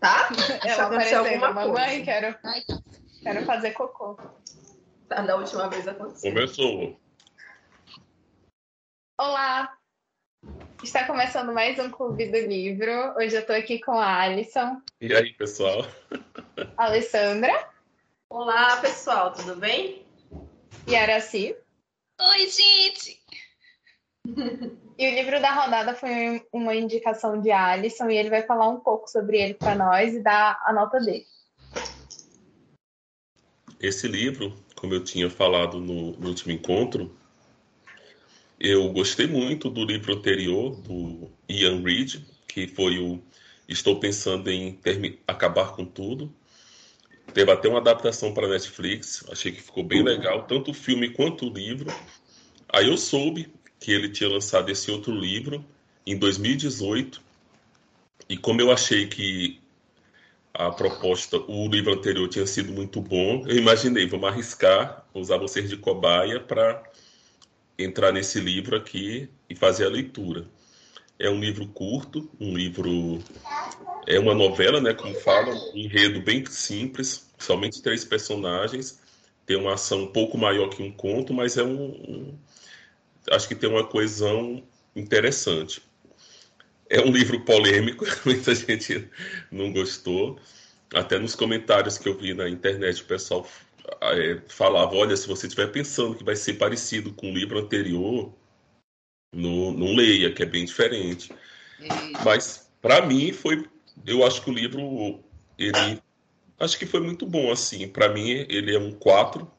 Tá? Ela apareceu alguma mamãe, quero, quero fazer cocô. Tá, da última vez aconteceu. Começou. Olá! Está começando mais um Clube do Livro. Hoje eu tô aqui com a Alisson. E aí, pessoal? Alessandra. Olá, pessoal, tudo bem? E Araci. Oi, gente! E o livro da rodada foi uma indicação de Alisson e ele vai falar um pouco sobre ele para nós e dar a nota dele. Esse livro, como eu tinha falado no, no último encontro, eu gostei muito do livro anterior, do Ian Reid, que foi o Estou Pensando em Acabar com Tudo. Teve até uma adaptação para Netflix, achei que ficou bem legal, tanto o filme quanto o livro. Aí eu soube que ele tinha lançado esse outro livro em 2018. E como eu achei que a proposta, o livro anterior tinha sido muito bom, eu imaginei, vamos arriscar, usar vocês de cobaia para entrar nesse livro aqui e fazer a leitura. É um livro curto, um livro. É uma novela, né? Como fala, um enredo bem simples, somente três personagens. Tem uma ação um pouco maior que um conto, mas é um, um acho que tem uma coesão interessante. É um livro polêmico, muita gente não gostou. Até nos comentários que eu vi na internet, o pessoal é, falava: olha, se você estiver pensando que vai ser parecido com o livro anterior, não, não leia, que é bem diferente. Mas, para mim, foi. Eu acho que o livro, ele. Acho que foi muito bom, assim. Para mim, ele é um 4.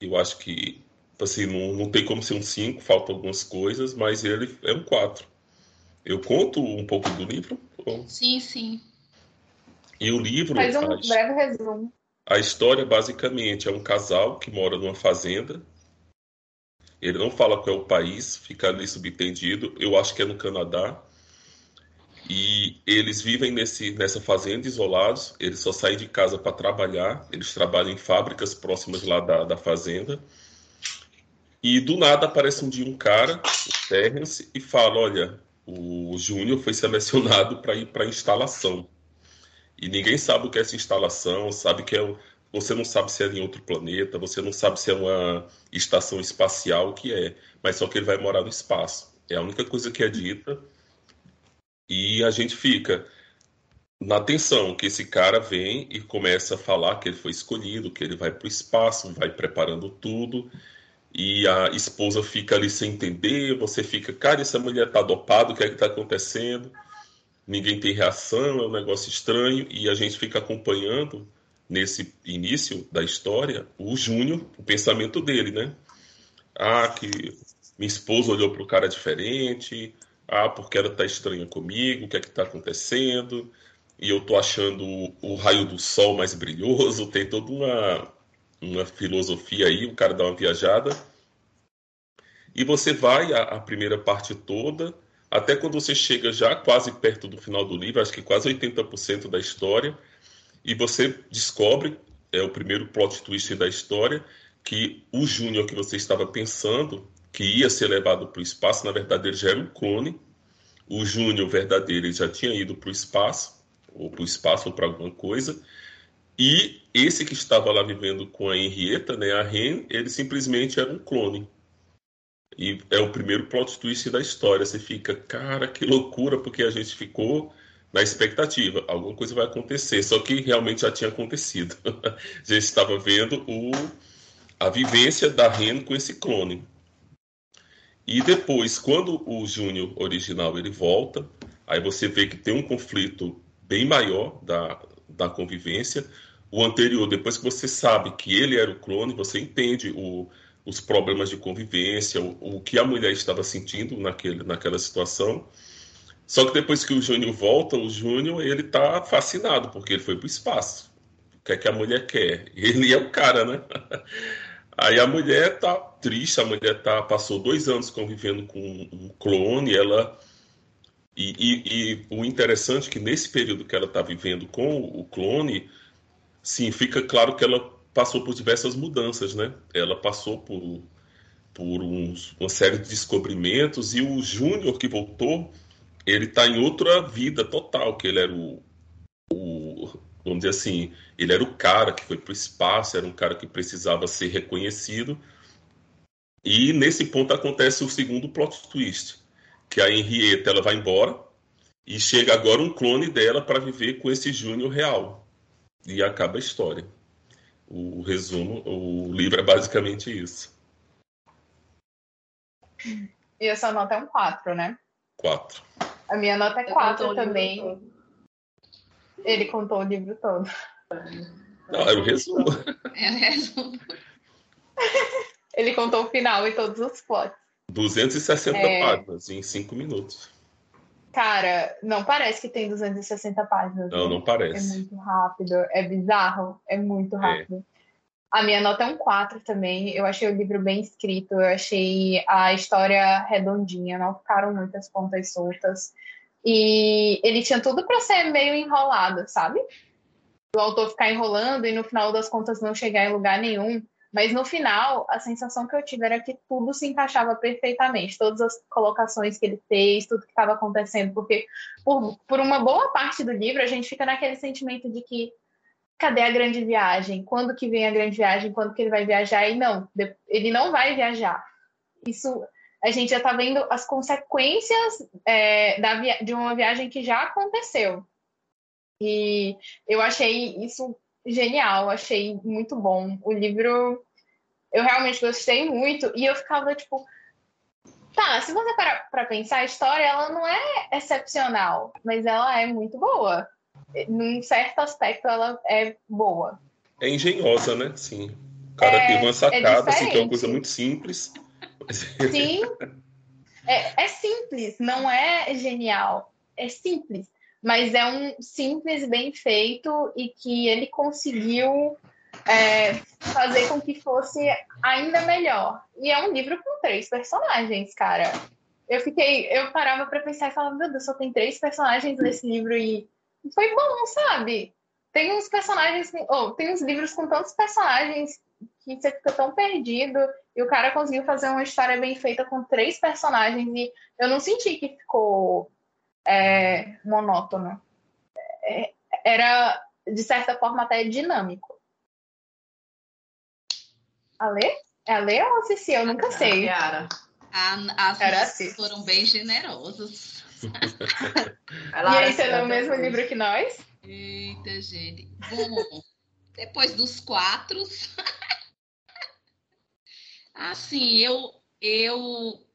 Eu acho que assim, não, não tem como ser um 5, faltam algumas coisas, mas ele é um 4. Eu conto um pouco do livro? Sim, sim. E o livro. Faz um a, breve resumo. A história, basicamente, é um casal que mora numa fazenda. Ele não fala qual é o país, fica ali subentendido. Eu acho que é no Canadá. E eles vivem nesse, nessa fazenda isolados. Eles só saem de casa para trabalhar. Eles trabalham em fábricas próximas lá da, da fazenda. E do nada aparece um dia um cara, o Terrence, e fala: Olha, o Júnior foi selecionado para ir para a instalação. E ninguém sabe o que é essa instalação, sabe que é. Você não sabe se é em outro planeta, você não sabe se é uma estação espacial, o que é. Mas só que ele vai morar no espaço. É a única coisa que é dita. E a gente fica na tensão que esse cara vem e começa a falar que ele foi escolhido, que ele vai para o espaço, vai preparando tudo e a esposa fica ali sem entender, você fica, cara, essa mulher tá dopada, o que é que tá acontecendo? Ninguém tem reação, é um negócio estranho, e a gente fica acompanhando nesse início da história o Júnior, o pensamento dele, né? Ah, que minha esposa olhou para o cara diferente, ah, porque ela tá estranha comigo, o que é que tá acontecendo? E eu tô achando o raio do sol mais brilhoso, tem toda uma uma filosofia aí, o cara dá uma viajada. E você vai a, a, primeira parte toda, até quando você chega já quase perto do final do livro, acho que quase 80% da história, e você descobre, é o primeiro plot twist da história, que o Júnior que você estava pensando, que ia ser levado para o espaço, na verdade ele já era um clone. O Júnior verdadeiro já tinha ido para o espaço, ou para o espaço ou para alguma coisa, e esse que estava lá vivendo com a Henrietta, né, a Ren, ele simplesmente era um clone. E é o primeiro plot twist da história. Você fica, cara, que loucura, porque a gente ficou na expectativa. Alguma coisa vai acontecer. Só que realmente já tinha acontecido. a gente estava vendo o, a vivência da Ren com esse clone. E depois, quando o Júnior original ele volta, aí você vê que tem um conflito bem maior da, da convivência. O anterior, depois que você sabe que ele era o clone, você entende o, os problemas de convivência, o, o, que a mulher estava sentindo naquele, naquela situação. Só que depois que o Júnior volta, o Júnior ele tá fascinado porque ele foi para o espaço. O que é que a mulher quer? Ele é o cara, né? Aí a mulher tá triste, a mulher tá passou dois anos convivendo com um clone, ela e, e, e, o interessante é que nesse período que ela está vivendo com o clone, sim, fica claro que ela passou por diversas mudanças, né? Ela passou por, por uns, uma série de descobrimentos e o Júnior que voltou, ele está em outra vida total, que ele era o, o vamos dizer assim, ele era o cara que foi para o espaço, era um cara que precisava ser reconhecido. E nesse ponto acontece o segundo plot twist, que a Henrietta ela vai embora e chega agora um clone dela para viver com esse Júnior real. E acaba a história. O resumo, o livro é basicamente isso. E essa nota é um 4, né? 4. A minha nota é 4 também. Ele contou o livro todo. Não, era o resumo. É o resumo. Ele contou o final e todos os plots. 260 é... páginas em 5 minutos. Cara, não parece que tem 260 páginas. Não, não parece. É muito rápido, é bizarro, é muito rápido. É. A minha nota é um 4 também. Eu achei o livro bem escrito, eu achei a história redondinha, não ficaram muitas pontas soltas. E ele tinha tudo para ser meio enrolado, sabe? O autor ficar enrolando e no final das contas não chegar em lugar nenhum. Mas no final, a sensação que eu tive era que tudo se encaixava perfeitamente, todas as colocações que ele fez, tudo que estava acontecendo, porque por, por uma boa parte do livro a gente fica naquele sentimento de que cadê a grande viagem? Quando que vem a grande viagem? Quando que ele vai viajar? E não, ele não vai viajar. Isso a gente já está vendo as consequências é, da de uma viagem que já aconteceu. E eu achei isso genial, achei muito bom. O livro eu realmente gostei muito e eu ficava tipo, tá, se você parar para pensar, a história ela não é excepcional, mas ela é muito boa. Num certo aspecto ela é boa. É engenhosa, né? Sim. O cara é, teve uma é sacada, é assim, que é uma coisa muito simples. Sim. É, é simples, não é genial. É simples mas é um simples bem feito e que ele conseguiu é, fazer com que fosse ainda melhor. E é um livro com três personagens, cara. Eu fiquei, eu parava para pensar e falava, meu Deus, só tem três personagens nesse livro e foi bom, sabe? Tem uns personagens, oh, tem uns livros com tantos personagens que você fica tão perdido e o cara conseguiu fazer uma história bem feita com três personagens e eu não senti que ficou é, monótono. É, era, de certa forma, até dinâmico. A Lê? É a Lê ou a Cici? Eu nunca sei. Yara. A, as Era foram bem generosas. e aí, você leu o mesmo livro que nós? Eita, gente. Bom, depois dos quatro. assim, eu, eu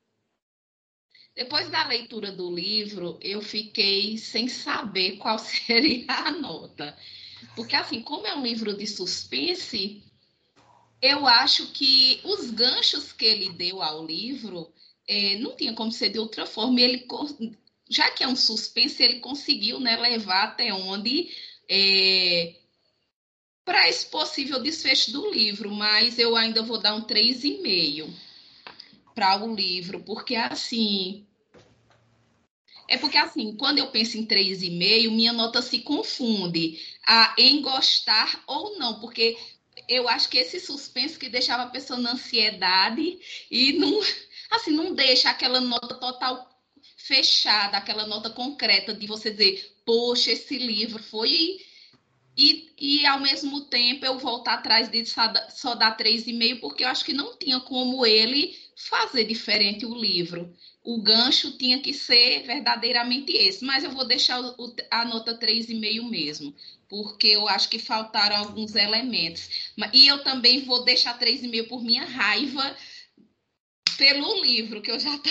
depois da leitura do livro, eu fiquei sem saber qual seria a nota. Porque, assim, como é um livro de suspense, eu acho que os ganchos que ele deu ao livro é, não tinha como ser de outra forma. Ele, já que é um suspense, ele conseguiu né, levar até onde. É, para esse possível desfecho do livro, mas eu ainda vou dar um 3,5 para o livro, porque assim. É porque assim, quando eu penso em 3,5, minha nota se confunde a em gostar ou não, porque eu acho que esse suspense que deixava a pessoa na ansiedade e não, assim, não deixa aquela nota total fechada, aquela nota concreta de você dizer, poxa, esse livro foi e, e ao mesmo tempo eu voltar atrás de só, dar 3,5, porque eu acho que não tinha como ele fazer diferente o livro. O gancho tinha que ser verdadeiramente esse, mas eu vou deixar o, a nota 3,5 mesmo, porque eu acho que faltaram alguns elementos. E eu também vou deixar 3,5 por minha raiva pelo livro, que eu já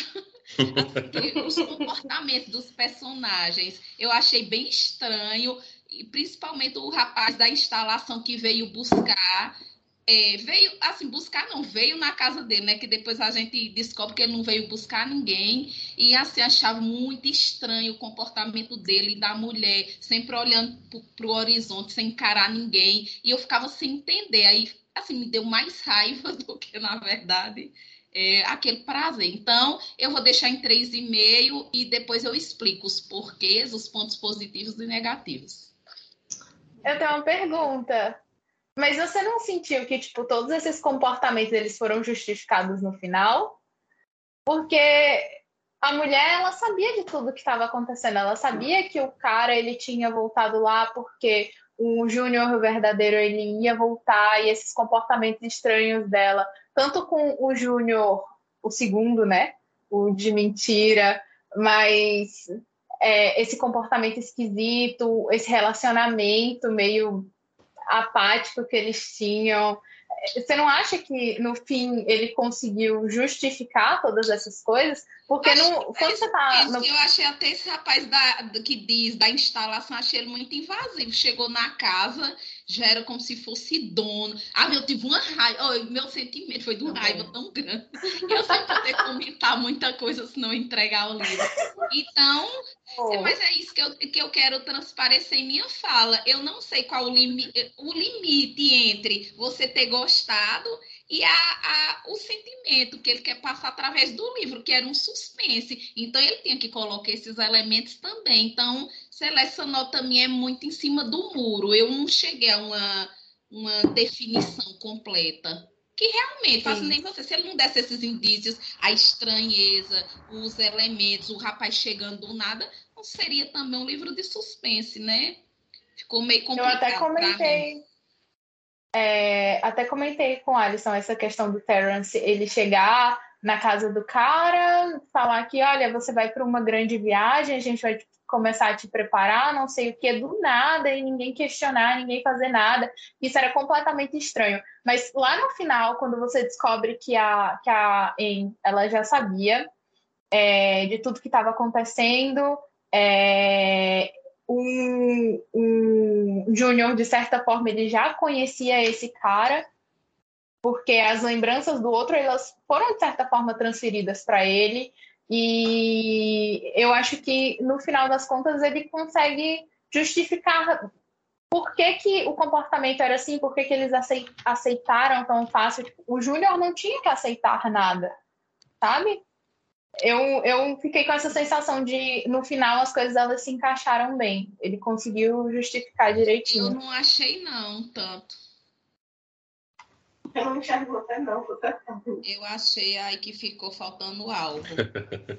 assim, os comportamentos dos personagens. Eu achei bem estranho, e principalmente o rapaz da instalação que veio buscar é, veio, assim, buscar não, veio na casa dele, né? Que depois a gente descobre que ele não veio buscar ninguém. E assim, achava muito estranho o comportamento dele e da mulher, sempre olhando para o horizonte, sem encarar ninguém. E eu ficava sem entender. Aí, assim, me deu mais raiva do que, na verdade, é, aquele prazer. Então, eu vou deixar em 3,5 e depois eu explico os porquês, os pontos positivos e negativos. Eu tenho uma pergunta. Mas você não sentiu que, tipo, todos esses comportamentos eles foram justificados no final? Porque a mulher, ela sabia de tudo que estava acontecendo. Ela sabia que o cara, ele tinha voltado lá porque o Júnior verdadeiro ele ia voltar e esses comportamentos estranhos dela, tanto com o Júnior, o segundo, né? O de mentira, mas é, esse comportamento esquisito, esse relacionamento meio apático que eles tinham. Você não acha que no fim ele conseguiu justificar todas essas coisas? Porque não, quando você tá. No... Eu achei até esse rapaz da, que diz da instalação, achei ele muito invasivo. Chegou na casa, já era como se fosse dono. Ah, eu tive uma raiva. Oh, meu sentimento foi de uma raiva tão grande. Eu sei poder comentar muita coisa se não entregar o livro. Então, oh. mas é isso que eu, que eu quero transparecer em minha fala. Eu não sei qual o, limi o limite entre você ter gostado e a, a, o sentimento que ele quer passar através do livro, que era um suspense. Então, ele tinha que colocar esses elementos também. Então, essa nota minha é muito em cima do muro. Eu não cheguei a uma, uma definição completa. Que realmente, faço nem você, se ele não desse esses indícios, a estranheza, os elementos, o rapaz chegando do nada, não seria também um livro de suspense, né? Ficou meio complicado. Eu até comentei. É, até comentei com a Alisson essa questão do Terence ele chegar na casa do cara, falar que, olha, você vai para uma grande viagem, a gente vai começar a te preparar, não sei o que, do nada, e ninguém questionar, ninguém fazer nada. Isso era completamente estranho. Mas lá no final, quando você descobre que a, que a Em, ela já sabia é, de tudo que estava acontecendo, é, um, um Júnior, de certa forma, ele já conhecia esse cara, porque as lembranças do outro elas foram, de certa forma, transferidas para ele. E eu acho que, no final das contas, ele consegue justificar por que, que o comportamento era assim, por que, que eles aceitaram tão fácil. Tipo, o Júnior não tinha que aceitar nada, sabe? Eu, eu fiquei com essa sensação de, no final, as coisas elas se encaixaram bem. Ele conseguiu justificar direitinho. Eu não achei, não, tanto. Eu não enxergo até não, Eu achei aí que ficou faltando algo.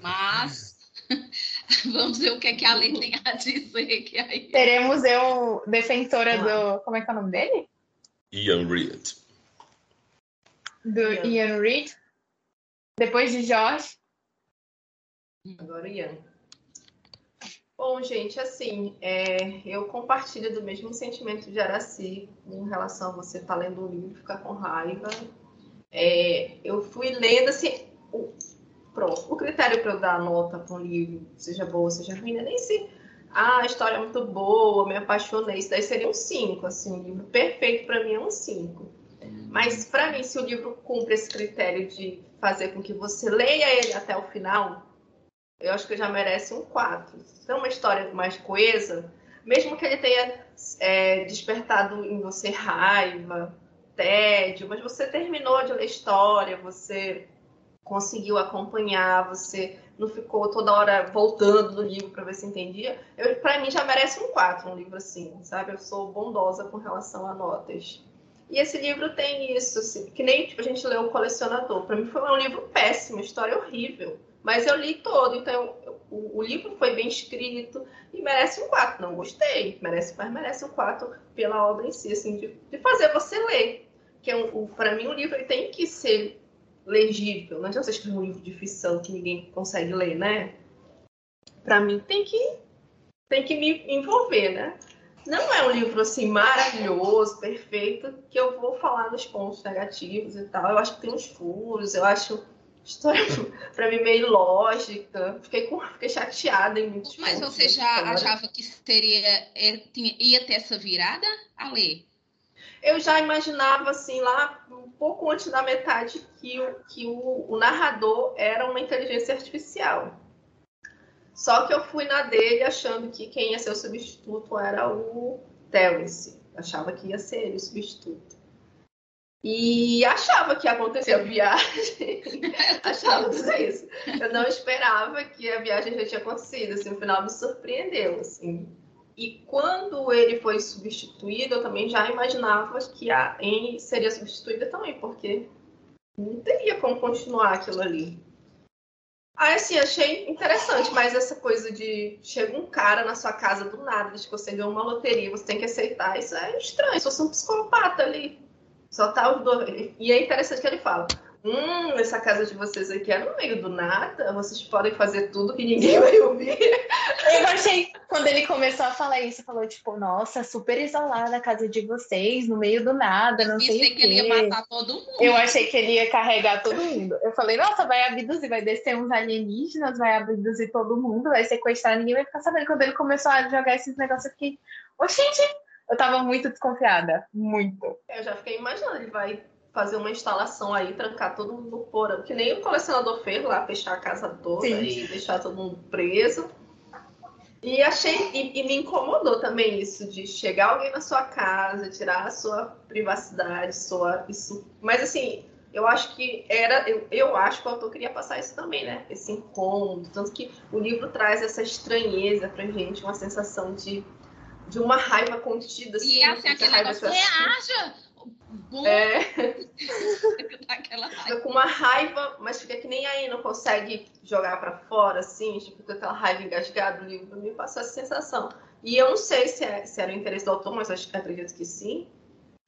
Mas vamos ver o que, é que a lei tem a dizer. Que aí... Teremos eu, defensora ah. do. Como é que é o nome dele? Ian Reid. Do Ian, Ian Reid. Depois de Josh. Agora Ian. Bom, gente, assim, é, eu compartilho do mesmo sentimento de Araci em relação a você estar tá lendo o livro, ficar com raiva. É, eu fui lendo, assim, o, pronto, o critério para eu dar nota para um livro, seja boa, seja ruim, é nem se ah, a história é muito boa, me apaixonei, isso daí seria um 5, assim, um livro perfeito para mim é um 5. Mas para mim, se o livro cumpre esse critério de fazer com que você leia ele até o final, eu acho que já merece um 4. Se é uma história mais coesa, mesmo que ele tenha é, despertado em você raiva, tédio, mas você terminou de ler história, você conseguiu acompanhar, você não ficou toda hora voltando no livro para ver se entendia. Para mim já merece um 4, um livro assim, sabe? Eu sou bondosa com relação a notas. E esse livro tem isso, assim, que nem tipo, a gente leu O Colecionador. Para mim foi um livro péssimo, história horrível. Mas eu li todo, então o, o, livro foi bem escrito e merece um 4. Não gostei, merece, mas merece um 4 pela obra em si, assim, de, de fazer você ler. Que é um, para mim o livro ele tem que ser legível. Não adianta você escrever um livro de ficção que ninguém consegue ler, né? Para mim tem que tem que me envolver, né? Não é um livro assim maravilhoso, perfeito, que eu vou falar nos pontos negativos e tal. Eu acho que tem uns furos, eu acho história para mim meio lógica. Fiquei, com, fiquei chateada em muitos Mas você já achava que seria é, ia ter essa virada a ler? Eu já imaginava assim lá um pouco antes da metade que o, que o, o narrador era uma inteligência artificial. Só que eu fui na dele achando que quem ia ser o substituto era o Terence. Achava que ia ser ele o substituto. E achava que ia acontecer a viagem. achava isso. Eu não esperava que a viagem já tinha acontecido. Assim, o final me surpreendeu. Assim. E quando ele foi substituído, eu também já imaginava que a Anne seria substituída também, porque não teria como continuar aquilo ali. Ah, assim, achei interessante, mas essa coisa de chega um cara na sua casa do nada, de que você ganhou uma loteria, você tem que aceitar, isso é estranho. Se fosse um psicopata ali, só tá os dois. E é interessante que ele fala: Hum, essa casa de vocês aqui é no meio do nada, vocês podem fazer tudo que ninguém vai ouvir. Eu achei, quando ele começou a falar isso, falou tipo, nossa, super isolada a casa de vocês, no meio do nada, não sei o que ele ia matar todo mundo. Eu achei que ele ia carregar todo mundo. Eu falei, nossa, vai abduzir, vai descer uns alienígenas, vai abduzir todo mundo, vai sequestrar, ninguém vai ficar sabendo. Quando ele começou a jogar esses negócios aqui, oxente, eu tava muito desconfiada, muito. Eu já fiquei imaginando, ele vai fazer uma instalação aí, trancar todo mundo no porão, que nem o colecionador fez lá, fechar a casa toda Sim. e deixar todo mundo preso. E achei, e, e, me incomodou também isso de chegar alguém na sua casa, tirar a sua privacidade, sua isso. Mas assim, eu acho que era, eu, eu acho que o autor queria passar isso também, né? Esse incômodo, tanto que o livro traz essa estranheza pra gente, uma sensação de, de uma raiva contida. Assim, e assim, aquele negócio, reaja! bom é. Fica com uma raiva, mas fica que nem aí, não consegue jogar para fora, assim, tipo, com aquela raiva engasgada, o livro me passou essa sensação. E eu não sei se, é, se era o interesse do autor, mas acho, acredito que sim.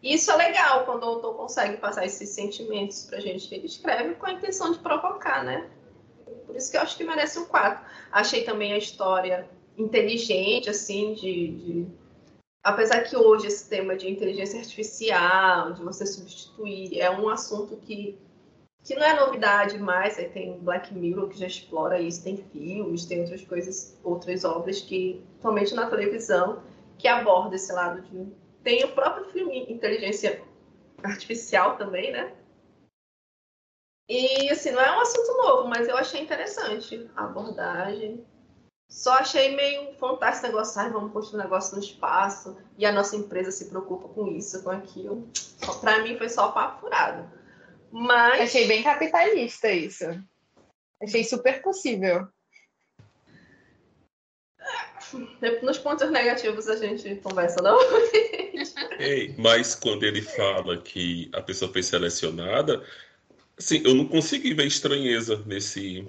E isso é legal, quando o autor consegue passar esses sentimentos pra gente. Ele escreve com a intenção de provocar, né? Por isso que eu acho que merece um 4. Achei também a história inteligente, assim, de, de apesar que hoje esse tema de inteligência artificial, de você substituir, é um assunto que, que não é novidade mais. Aí tem Black Mirror que já explora isso, tem filmes, tem outras coisas, outras obras que, somente na televisão, que aborda esse lado de. Tem o próprio filme Inteligência Artificial também, né? E assim, não é um assunto novo, mas eu achei interessante a abordagem. Só achei meio fantástico esse negócio, ah, vamos construir um negócio no espaço e a nossa empresa se preocupa com isso, com aquilo. Para mim foi só papo furado. Mas... Achei bem capitalista isso. Achei super possível. Nos pontos negativos a gente conversa, não? Ei, mas quando ele fala que a pessoa foi selecionada, assim, eu não consegui ver estranheza nesse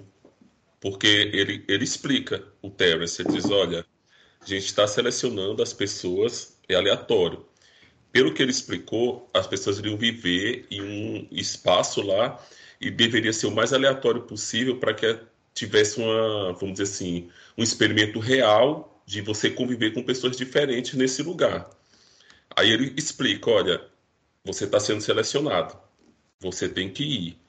porque ele, ele explica o Terence, ele diz, olha, a gente está selecionando as pessoas, é aleatório. Pelo que ele explicou, as pessoas iriam viver em um espaço lá e deveria ser o mais aleatório possível para que tivesse uma, vamos dizer assim, um experimento real de você conviver com pessoas diferentes nesse lugar. Aí ele explica, olha, você está sendo selecionado, você tem que ir.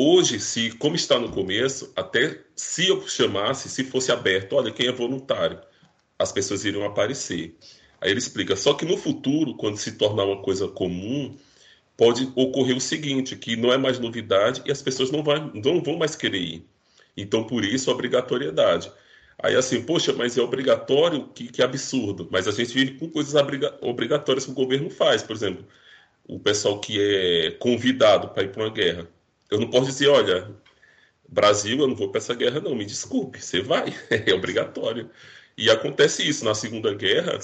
Hoje, se como está no começo, até se eu chamasse, se fosse aberto, olha, quem é voluntário, as pessoas iriam aparecer. Aí ele explica, só que no futuro, quando se tornar uma coisa comum, pode ocorrer o seguinte, que não é mais novidade e as pessoas não, vai, não vão mais querer ir. Então, por isso, a obrigatoriedade. Aí assim, poxa, mas é obrigatório? Que, que absurdo. Mas a gente vive com coisas obrigatórias que o governo faz. Por exemplo, o pessoal que é convidado para ir para uma guerra eu não posso dizer, olha, Brasil, eu não vou para essa guerra, não, me desculpe, você vai, é obrigatório. E acontece isso, na Segunda Guerra,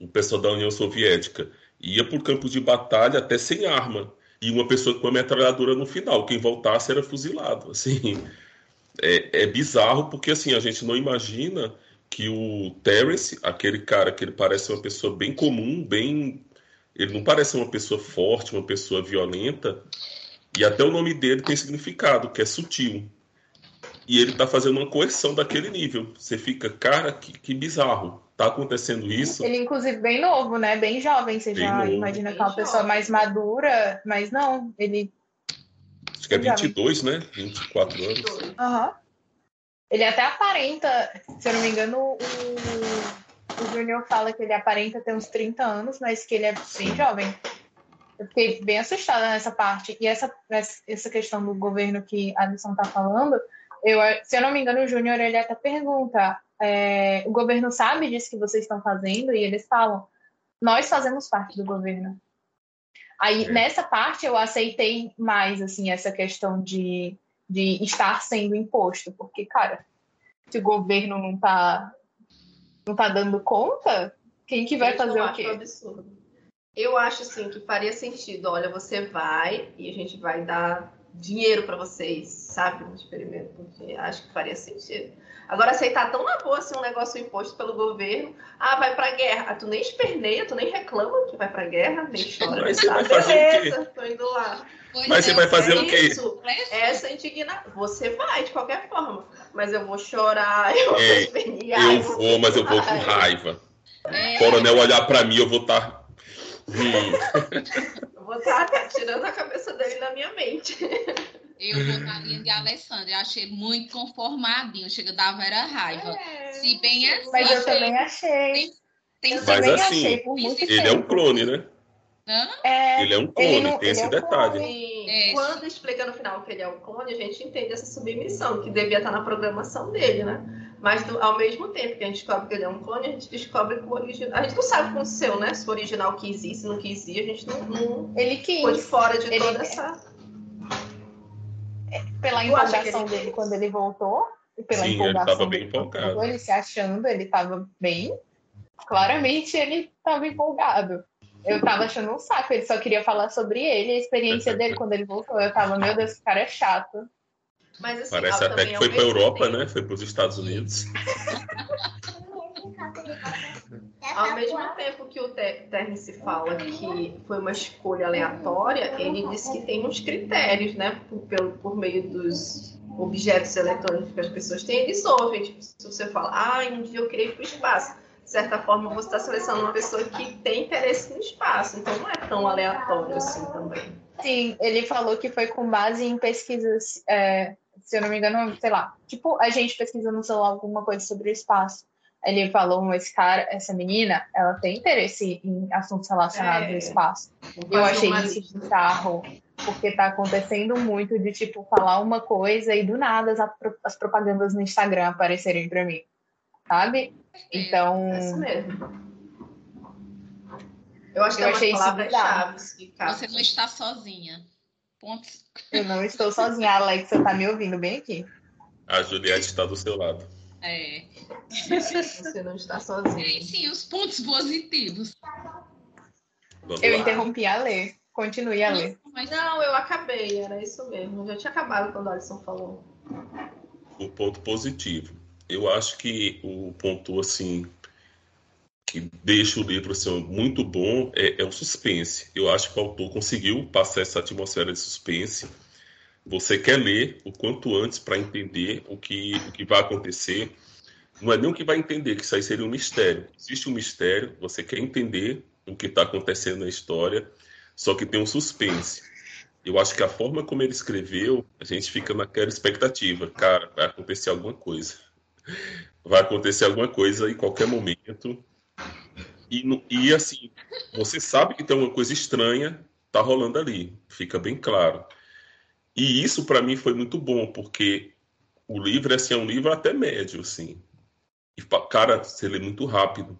o pessoal da União Soviética ia por campo de batalha até sem arma, e uma pessoa com uma metralhadora no final, quem voltasse era fuzilado, assim, é, é bizarro, porque assim, a gente não imagina que o Terence, aquele cara que ele parece uma pessoa bem comum, bem... Ele não parece uma pessoa forte, uma pessoa violenta, e até o nome dele tem significado, que é sutil. E ele está fazendo uma coerção daquele nível. Você fica, cara, que, que bizarro. Tá acontecendo isso. Ele, inclusive, bem novo, né? Bem jovem. Você bem já novo. imagina que é uma pessoa mais madura, mas não, ele. Acho que é 22, jovem. né? 24 anos. Aham. Uhum. Ele até aparenta, se eu não me engano, o, o Junior fala que ele aparenta ter uns 30 anos, mas que ele é bem jovem. Eu fiquei bem assustada nessa parte. E essa, essa questão do governo que a Alisson está falando, eu, se eu não me engano, o Júnior ele até pergunta: é, o governo sabe disso que vocês estão fazendo? E eles falam: nós fazemos parte do governo. Aí, é. nessa parte, eu aceitei mais, assim, essa questão de, de estar sendo imposto. Porque, cara, se o governo não está não tá dando conta, quem que vai fazer o quê? Absurdo eu acho assim que faria sentido. Olha, você vai e a gente vai dar dinheiro para vocês, sabe? Um experimento, porque acho que faria sentido. Agora, aceitar tão na boa assim, um negócio imposto pelo governo, ah, vai pra guerra. Ah, tu nem esperneia, tu nem reclama que vai pra guerra, nem chora. Mas você vai fazer Beleza, o quê? tô indo lá. Pois mas é, você vai fazer o quê? Isso, essa indignação. Você vai, de qualquer forma. Mas eu vou chorar, eu vou espernear. Eu vou, mas eu vou com raiva. É. O coronel olhar pra mim, eu vou estar... Tá... Hum. eu vou estar tá tirando a cabeça dele na minha mente. Eu vou na linha de Alessandra. Eu achei muito conformadinho. Chega da Vera Raiva. É, Se bem assim. Mas eu também achei. Tem, tem eu também assim, achei por muito Ele tempo. é um clone, né? É, ele é um clone, não, tem esse é detalhe. É. Quando explica no final que ele é um clone, a gente entende essa submissão, que devia estar na programação dele, né? Mas do, ao mesmo tempo que a gente descobre que ele é um clone, a gente descobre que o original. A gente não sabe o que aconteceu, né? Se o original quis ir, se não quis ir, a gente não. não ele quis. Foi de fora de ele toda essa pela empolgação ele... dele quando ele voltou. E pela Sim, empolgação ele estava bem empolgado. Ele se achando, ele estava bem. Claramente ele estava empolgado. Eu estava achando um saco, ele só queria falar sobre ele, a experiência dele quando ele voltou. Eu estava, meu Deus, esse cara é chato. Mas, assim, Parece até que foi para Europa, tempo. né? Foi para os Estados Unidos. Ao mesmo tempo que o Terence fala que foi uma escolha aleatória, ele diz que tem uns critérios, né? Por, por, por meio dos objetos eletrônicos que as pessoas têm, eles ouvem. Tipo, se você fala, ah, um dia eu queria ir para o espaço. De certa forma, você está selecionando uma pessoa que tem interesse no espaço. Então, não é tão aleatório assim também. Sim, ele falou que foi com base em pesquisas, é, se eu não me engano, sei lá, tipo a gente pesquisa no celular alguma coisa sobre o espaço ele falou, esse cara, essa menina, ela tem interesse em assuntos relacionados é, ao espaço. Eu achei isso bizarro, porque tá acontecendo muito de, tipo, falar uma coisa e do nada as, as propagandas no Instagram aparecerem para mim, sabe? Então... É isso mesmo. Eu acho que eu é achei isso Você não está sozinha. Pontos. Eu não estou sozinha. A Alexa tá me ouvindo bem aqui. A Juliette está do seu lado. É. Você não está sozinho. É, sim, os pontos positivos. Vamos eu lá. interrompi a ler. Continue a ler. Mas não, eu acabei, era isso mesmo. Eu já tinha acabado quando o Alisson falou. O ponto positivo. Eu acho que o ponto assim que deixa o livro assim, muito bom é, é o suspense. Eu acho que o autor conseguiu passar essa atmosfera de suspense você quer ler o quanto antes para entender o que, o que vai acontecer. Não é nem o que vai entender, que isso aí seria um mistério. Existe um mistério, você quer entender o que está acontecendo na história, só que tem um suspense. Eu acho que a forma como ele escreveu, a gente fica naquela expectativa. Cara, vai acontecer alguma coisa. Vai acontecer alguma coisa em qualquer momento. E, e assim, você sabe que tem uma coisa estranha tá rolando ali. Fica bem claro. E isso para mim foi muito bom, porque o livro assim, é um livro até médio, assim. E, cara, você lê muito rápido,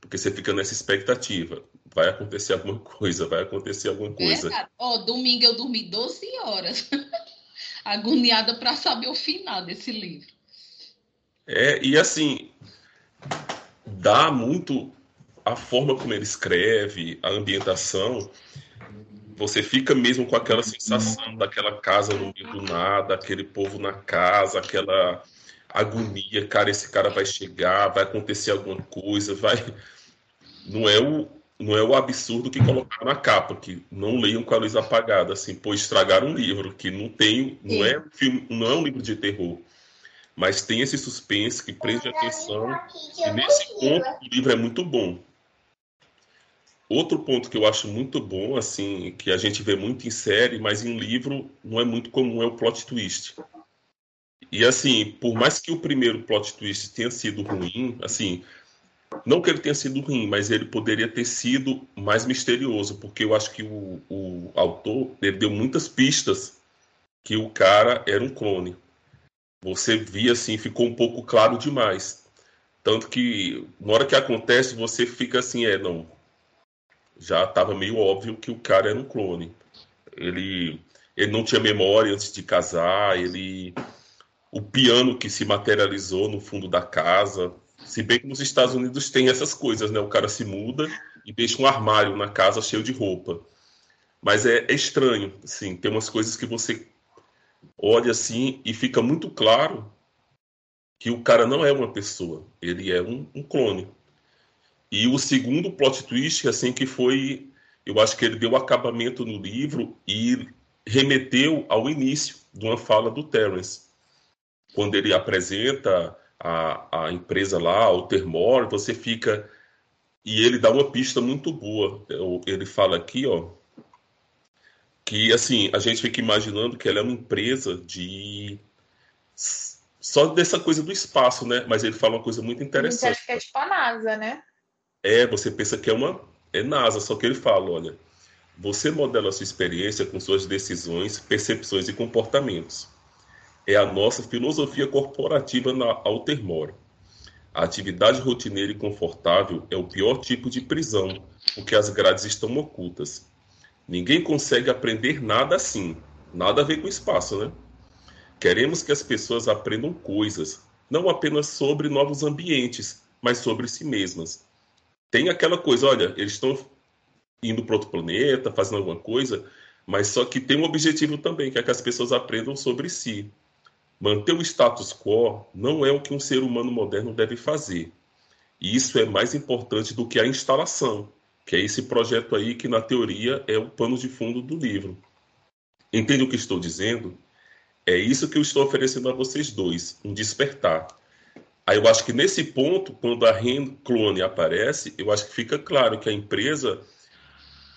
porque você fica nessa expectativa. Vai acontecer alguma coisa, vai acontecer alguma coisa. É, oh, domingo eu dormi 12 horas, agoniada para saber o final desse livro. É, e assim, dá muito a forma como ele escreve, a ambientação você fica mesmo com aquela sensação daquela casa no meio do nada, aquele povo na casa, aquela agonia, cara, esse cara vai chegar, vai acontecer alguma coisa, vai. Não é o não é o absurdo que colocaram na capa, que não leiam com a luz apagada, assim, pô, estragaram um livro que não tem, não é um filme, não é um livro de terror, mas tem esse suspense que prende atenção, e nesse ponto o livro é muito bom. Outro ponto que eu acho muito bom, assim, que a gente vê muito em série, mas em livro não é muito comum, é o plot twist. E assim, por mais que o primeiro plot twist tenha sido ruim, assim, não que ele tenha sido ruim, mas ele poderia ter sido mais misterioso, porque eu acho que o, o autor deu muitas pistas que o cara era um clone. Você via assim, ficou um pouco claro demais. Tanto que na hora que acontece, você fica assim, é, não, já estava meio óbvio que o cara era um clone. Ele, ele não tinha memória antes de casar, ele o piano que se materializou no fundo da casa. Se bem que nos Estados Unidos tem essas coisas, né? O cara se muda e deixa um armário na casa cheio de roupa. Mas é, é estranho, assim, tem umas coisas que você olha assim e fica muito claro que o cara não é uma pessoa, ele é um, um clone. E o segundo plot twist, assim, que foi, eu acho que ele deu acabamento no livro e remeteu ao início de uma fala do Terence. Quando ele apresenta a, a empresa lá, o Termor, você fica. E ele dá uma pista muito boa. Ele fala aqui, ó, que assim, a gente fica imaginando que ela é uma empresa de só dessa coisa do espaço, né? Mas ele fala uma coisa muito interessante. Acha que é tipo a NASA, né? É, você pensa que é uma é NASA, só que ele fala, olha, você modela a sua experiência com suas decisões, percepções e comportamentos. É a nossa filosofia corporativa na Altermore. A atividade rotineira e confortável é o pior tipo de prisão, porque as grades estão ocultas. Ninguém consegue aprender nada assim. Nada a ver com espaço, né? Queremos que as pessoas aprendam coisas, não apenas sobre novos ambientes, mas sobre si mesmas. Tem aquela coisa, olha, eles estão indo para outro planeta, fazendo alguma coisa, mas só que tem um objetivo também, que é que as pessoas aprendam sobre si. Manter o status quo não é o que um ser humano moderno deve fazer. E isso é mais importante do que a instalação, que é esse projeto aí que, na teoria, é o pano de fundo do livro. Entende o que estou dizendo? É isso que eu estou oferecendo a vocês dois, um despertar. Aí eu acho que nesse ponto, quando a REN clone aparece, eu acho que fica claro que a empresa,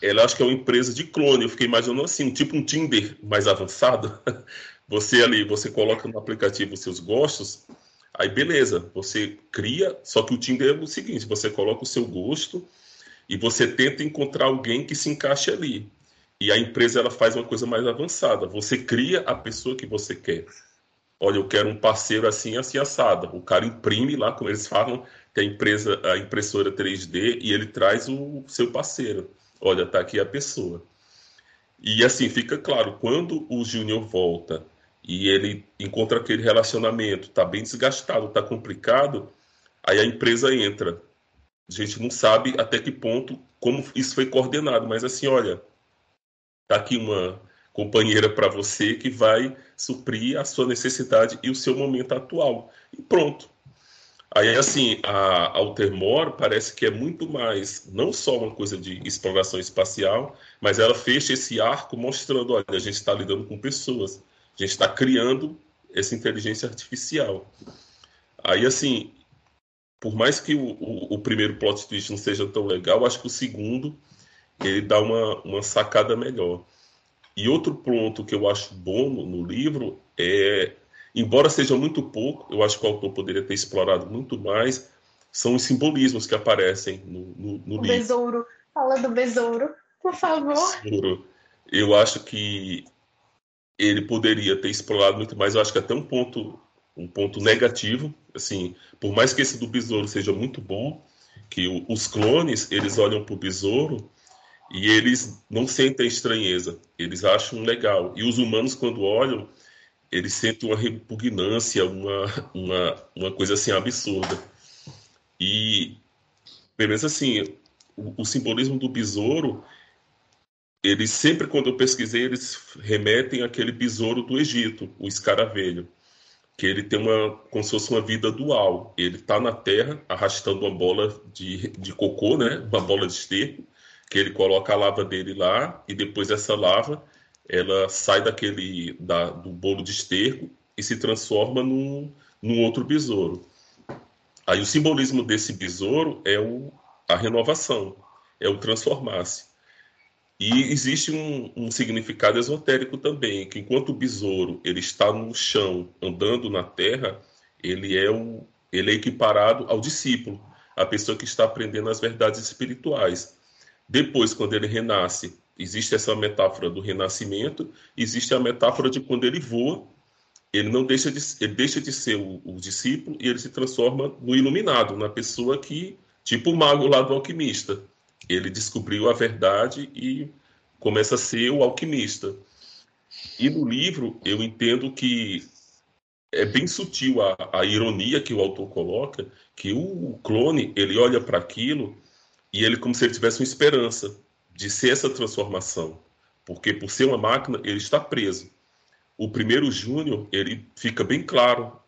ela acho que é uma empresa de clone. Eu fiquei imaginando assim, tipo um Tinder mais avançado. Você ali, você coloca no aplicativo os seus gostos, aí beleza, você cria, só que o Tinder é o seguinte, você coloca o seu gosto e você tenta encontrar alguém que se encaixe ali. E a empresa ela faz uma coisa mais avançada. Você cria a pessoa que você quer. Olha, eu quero um parceiro assim, assim assado. O cara imprime lá, como eles falam, tem a empresa, a impressora 3D e ele traz o seu parceiro. Olha, tá aqui a pessoa. E assim fica claro, quando o Júnior volta e ele encontra aquele relacionamento, tá bem desgastado, tá complicado, aí a empresa entra. A gente não sabe até que ponto como isso foi coordenado, mas assim, olha, Está aqui uma companheira para você que vai suprir a sua necessidade e o seu momento atual. E pronto. Aí, assim, a Altermor parece que é muito mais, não só uma coisa de exploração espacial, mas ela fecha esse arco mostrando: olha, a gente está lidando com pessoas, a gente está criando essa inteligência artificial. Aí, assim, por mais que o, o, o primeiro plot twist não seja tão legal, acho que o segundo ele dá uma, uma sacada melhor. E outro ponto que eu acho bom no, no livro é, embora seja muito pouco, eu acho que o autor poderia ter explorado muito mais, são os simbolismos que aparecem no, no, no livro. Besouro. Fala do besouro, por favor. Besouro. Eu acho que ele poderia ter explorado muito mais. Eu acho que até um ponto, um ponto negativo, assim, por mais que esse do besouro seja muito bom, que os clones eles olham para o besouro e eles não sentem estranheza, eles acham legal. E os humanos, quando olham, eles sentem uma repugnância, uma, uma, uma coisa assim absurda. E, pelo menos assim, o, o simbolismo do besouro, eles sempre, quando eu pesquisei, eles remetem àquele besouro do Egito, o escaravelho que ele tem uma como se fosse uma vida dual. Ele está na terra arrastando uma bola de, de cocô, né? uma bola de esterco, que ele coloca a lava dele lá e depois essa lava ela sai daquele da, do bolo de esterco e se transforma num, num outro besouro. Aí o simbolismo desse besouro é o, a renovação, é o transformar-se. E existe um, um, significado esotérico também, que enquanto o besouro ele está no chão, andando na terra, ele é, um, ele é equiparado ao discípulo, a pessoa que está aprendendo as verdades espirituais. Depois, quando ele renasce, existe essa metáfora do renascimento, existe a metáfora de quando ele voa, ele não deixa de, ele deixa de ser o, o discípulo e ele se transforma no iluminado, na pessoa que, tipo o mago lá do alquimista, ele descobriu a verdade e começa a ser o alquimista. E no livro eu entendo que é bem sutil a, a ironia que o autor coloca, que o clone ele olha para aquilo e ele como se ele tivesse uma esperança de ser essa transformação, porque por ser uma máquina ele está preso. o primeiro Júnior, ele fica bem claro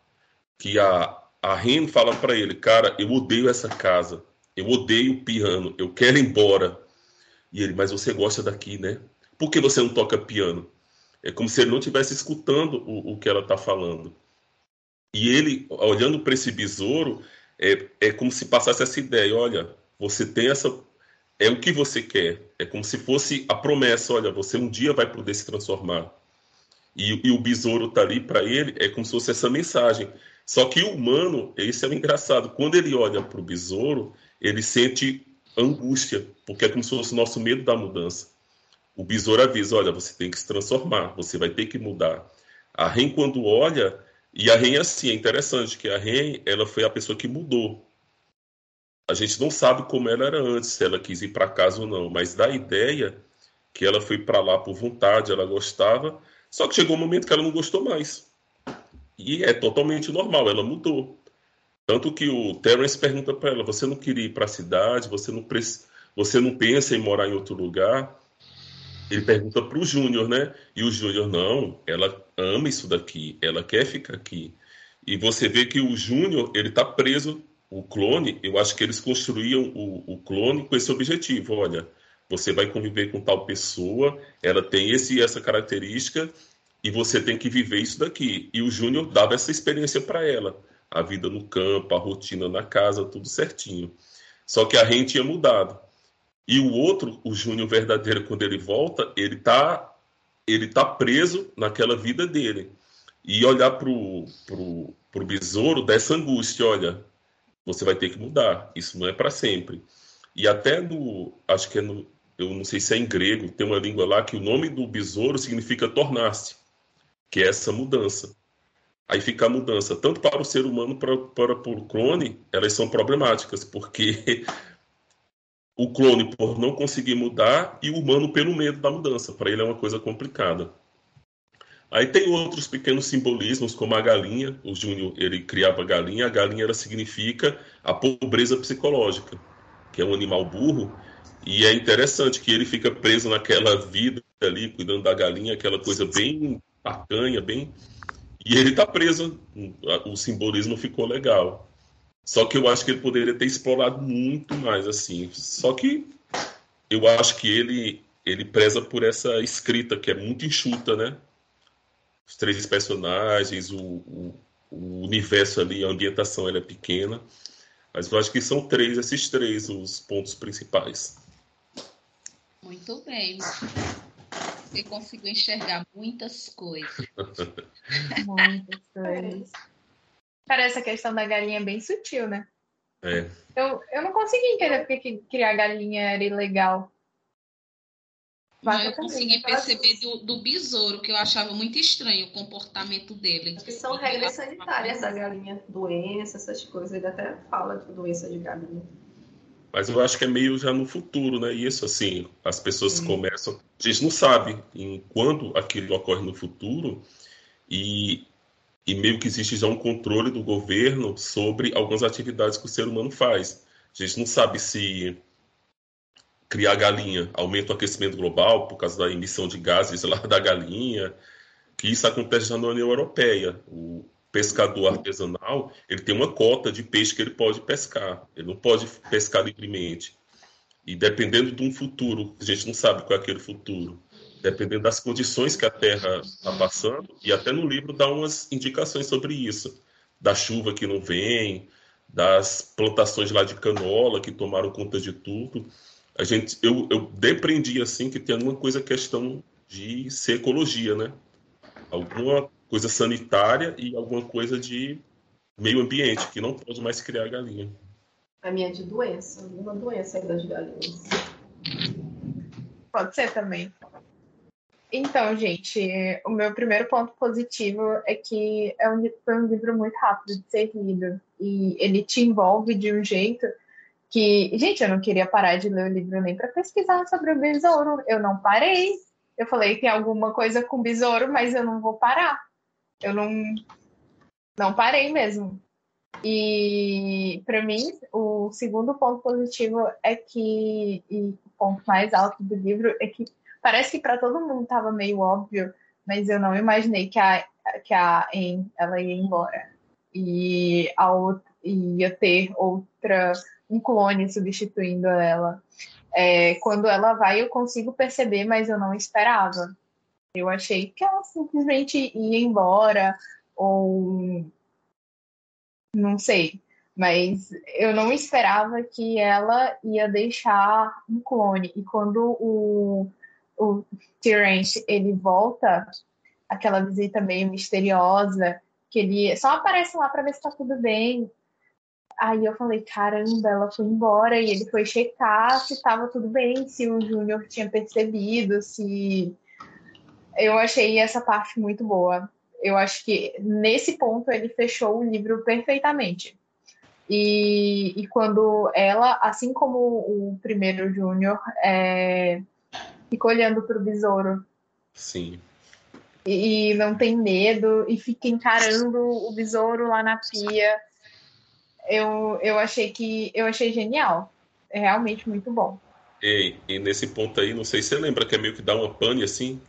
que a, a Ren fala para ele, cara, eu odeio essa casa, eu odeio o piano, eu quero ir embora. E ele, mas você gosta daqui, né? Por que você não toca piano? É como se ele não estivesse escutando o, o que ela está falando. E ele, olhando para esse besouro, é, é como se passasse essa ideia: olha, você tem essa. É o que você quer. É como se fosse a promessa: olha, você um dia vai poder se transformar. E, e o besouro está ali para ele, é como se fosse essa mensagem. Só que o humano, esse é o engraçado, quando ele olha para o besouro, ele sente angústia, porque é como se fosse o nosso medo da mudança. O besouro avisa: olha, você tem que se transformar, você vai ter que mudar. A Ren, quando olha, e a Ren, assim, é interessante que a Ren, ela foi a pessoa que mudou. A gente não sabe como ela era antes, se ela quis ir para casa ou não, mas dá a ideia que ela foi para lá por vontade, ela gostava, só que chegou um momento que ela não gostou mais. E é totalmente normal, ela mudou. Tanto que o Terence pergunta para ela: você não queria ir para a cidade? Você não, você não pensa em morar em outro lugar? Ele pergunta para o Júnior, né? E o Júnior, não, ela ama isso daqui, ela quer ficar aqui. E você vê que o Júnior, ele está preso, o clone, eu acho que eles construíam o, o clone com esse objetivo, olha, você vai conviver com tal pessoa, ela tem esse essa característica e você tem que viver isso daqui. E o Júnior dava essa experiência para ela, a vida no campo, a rotina na casa, tudo certinho. Só que a gente tinha mudado. E o outro, o Júnior verdadeiro, quando ele volta, ele tá, ele tá preso naquela vida dele. E olhar pro, pro, pro besouro dessa angústia, olha, você vai ter que mudar, isso não é para sempre. E até no, acho que é no, eu não sei se é em grego, tem uma língua lá que o nome do besouro significa tornar-se, que é essa mudança. Aí fica a mudança, tanto para o ser humano para, para, para o clone, elas são problemáticas, porque o clone por não conseguir mudar e o humano pelo medo da mudança. Para ele é uma coisa complicada. Aí tem outros pequenos simbolismos, como a galinha. O Júnior ele criava galinha. A galinha ela significa a pobreza psicológica, que é um animal burro. E é interessante que ele fica preso naquela vida ali, cuidando da galinha, aquela coisa bem tacanha, bem. E ele está preso. O simbolismo ficou legal. Só que eu acho que ele poderia ter explorado muito mais, assim. Só que eu acho que ele, ele preza por essa escrita que é muito enxuta, né? Os três personagens, o, o, o universo ali, a ambientação ela é pequena. Mas eu acho que são três, esses três, os pontos principais. Muito bem. Você conseguiu enxergar muitas coisas. muitas coisas. Cara, essa questão da galinha é bem sutil, né? É. Eu, eu não consegui entender porque criar galinha era ilegal. Mas eu consegui perceber do, do besouro, que eu achava muito estranho o comportamento dele. Que são regras sanitárias da galinha, doença, essas coisas. Ele até fala de doença de galinha. Mas eu acho que é meio já no futuro, né? Isso, assim, as pessoas Sim. começam. A gente não sabe em quando aquilo ocorre no futuro. E e meio que existe já um controle do governo sobre algumas atividades que o ser humano faz. A gente não sabe se criar galinha aumenta o aquecimento global por causa da emissão de gases lá da galinha, que isso acontece já na União Europeia. O pescador artesanal ele tem uma cota de peixe que ele pode pescar, ele não pode pescar livremente. E dependendo de um futuro, a gente não sabe qual é aquele futuro, dependendo das condições que a Terra está passando, e até no livro dá umas indicações sobre isso, da chuva que não vem, das plantações lá de canola que tomaram conta de tudo. A gente, eu, eu depreendi assim que tem alguma coisa questão de ser ecologia, né? Alguma coisa sanitária e alguma coisa de meio ambiente que não pode mais criar galinha. A minha é de doença, alguma doença das galinhas. Pode ser também. Então, gente, o meu primeiro ponto positivo é que é um, foi um livro muito rápido de ser lido. E ele te envolve de um jeito que. Gente, eu não queria parar de ler o livro nem para pesquisar sobre o besouro. Eu não parei. Eu falei, tem alguma coisa com besouro, mas eu não vou parar. Eu não. Não parei mesmo. E para mim, o segundo ponto positivo é que, e o ponto mais alto do livro é que parece que para todo mundo estava meio óbvio mas eu não imaginei que a, que a Anne, ela ia embora. E a outra, ia ter outra, um clone substituindo ela. É, quando ela vai, eu consigo perceber, mas eu não esperava. Eu achei que ela simplesmente ia embora, ou não sei, mas eu não esperava que ela ia deixar um clone. E quando o, o Terence ele volta, aquela visita meio misteriosa, que ele só aparece lá para ver se tá tudo bem. Aí eu falei, caramba, ela foi embora e ele foi checar se estava tudo bem, se o Júnior tinha percebido, se. Eu achei essa parte muito boa. Eu acho que nesse ponto ele fechou o livro perfeitamente. E, e quando ela, assim como o primeiro Júnior, é, fica olhando para o besouro. Sim. E, e não tem medo e fica encarando o besouro lá na pia eu, eu achei que eu achei genial. É realmente muito bom. E, e nesse ponto aí, não sei se você lembra que é meio que dá uma pane assim,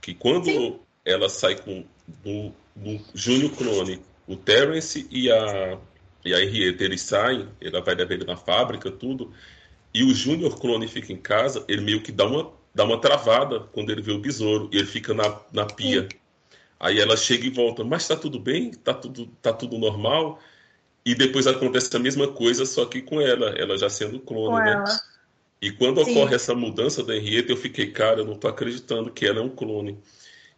que quando Sim. ela sai com do, do Júnior Clone, o Terence e a e a Henrietta, eles saem, ela vai levar ele na fábrica, tudo, e o Júnior Clone fica em casa, ele meio que dá uma, dá uma travada quando ele vê o besouro, e ele fica na, na pia. Sim. Aí ela chega e volta, mas tá tudo bem? Tá tudo, tá tudo normal? E depois acontece a mesma coisa, só que com ela, ela já sendo clone, com né? Ela. E quando Sim. ocorre essa mudança da Henrietta, eu fiquei, cara, eu não tô acreditando que ela é um clone.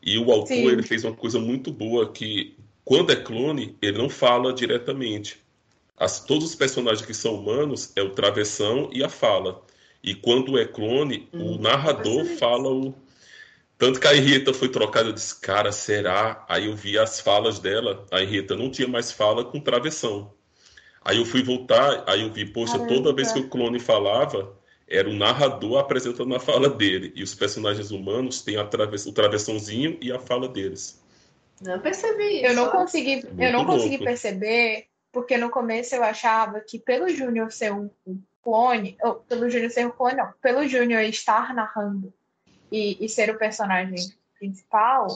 E o autor, Sim. ele fez uma coisa muito boa, que quando é clone, ele não fala diretamente. As, todos os personagens que são humanos é o travessão e a fala. E quando é clone, hum, o narrador fala o. Tanto que a Henrietta foi trocada, eu disse, cara, será? Aí eu vi as falas dela, a Henrietta não tinha mais fala com travessão. Aí eu fui voltar, aí eu vi, poxa, Caramba. toda vez que o clone falava, era o narrador apresentando a fala dele. E os personagens humanos têm a travess... o travessãozinho e a fala deles. Não percebi isso. Eu não consegui, eu não consegui perceber, porque no começo eu achava que pelo Júnior ser um clone, ou pelo Júnior ser um clone, não, pelo Júnior estar narrando e, e ser o personagem principal,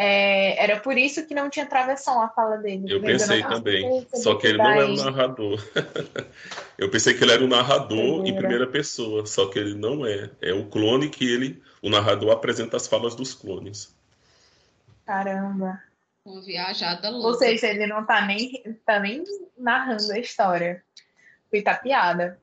é, era por isso que não tinha travessão a fala dele. Eu pensei eu também. Só que ele não é um narrador. eu pensei que ele era um narrador em primeira pessoa, só que ele não é. É o clone que ele, o narrador apresenta as falas dos clones. Caramba. Uma viajada louca. Ou seja, ele não tá nem, tá nem narrando a história. Foi tapeada.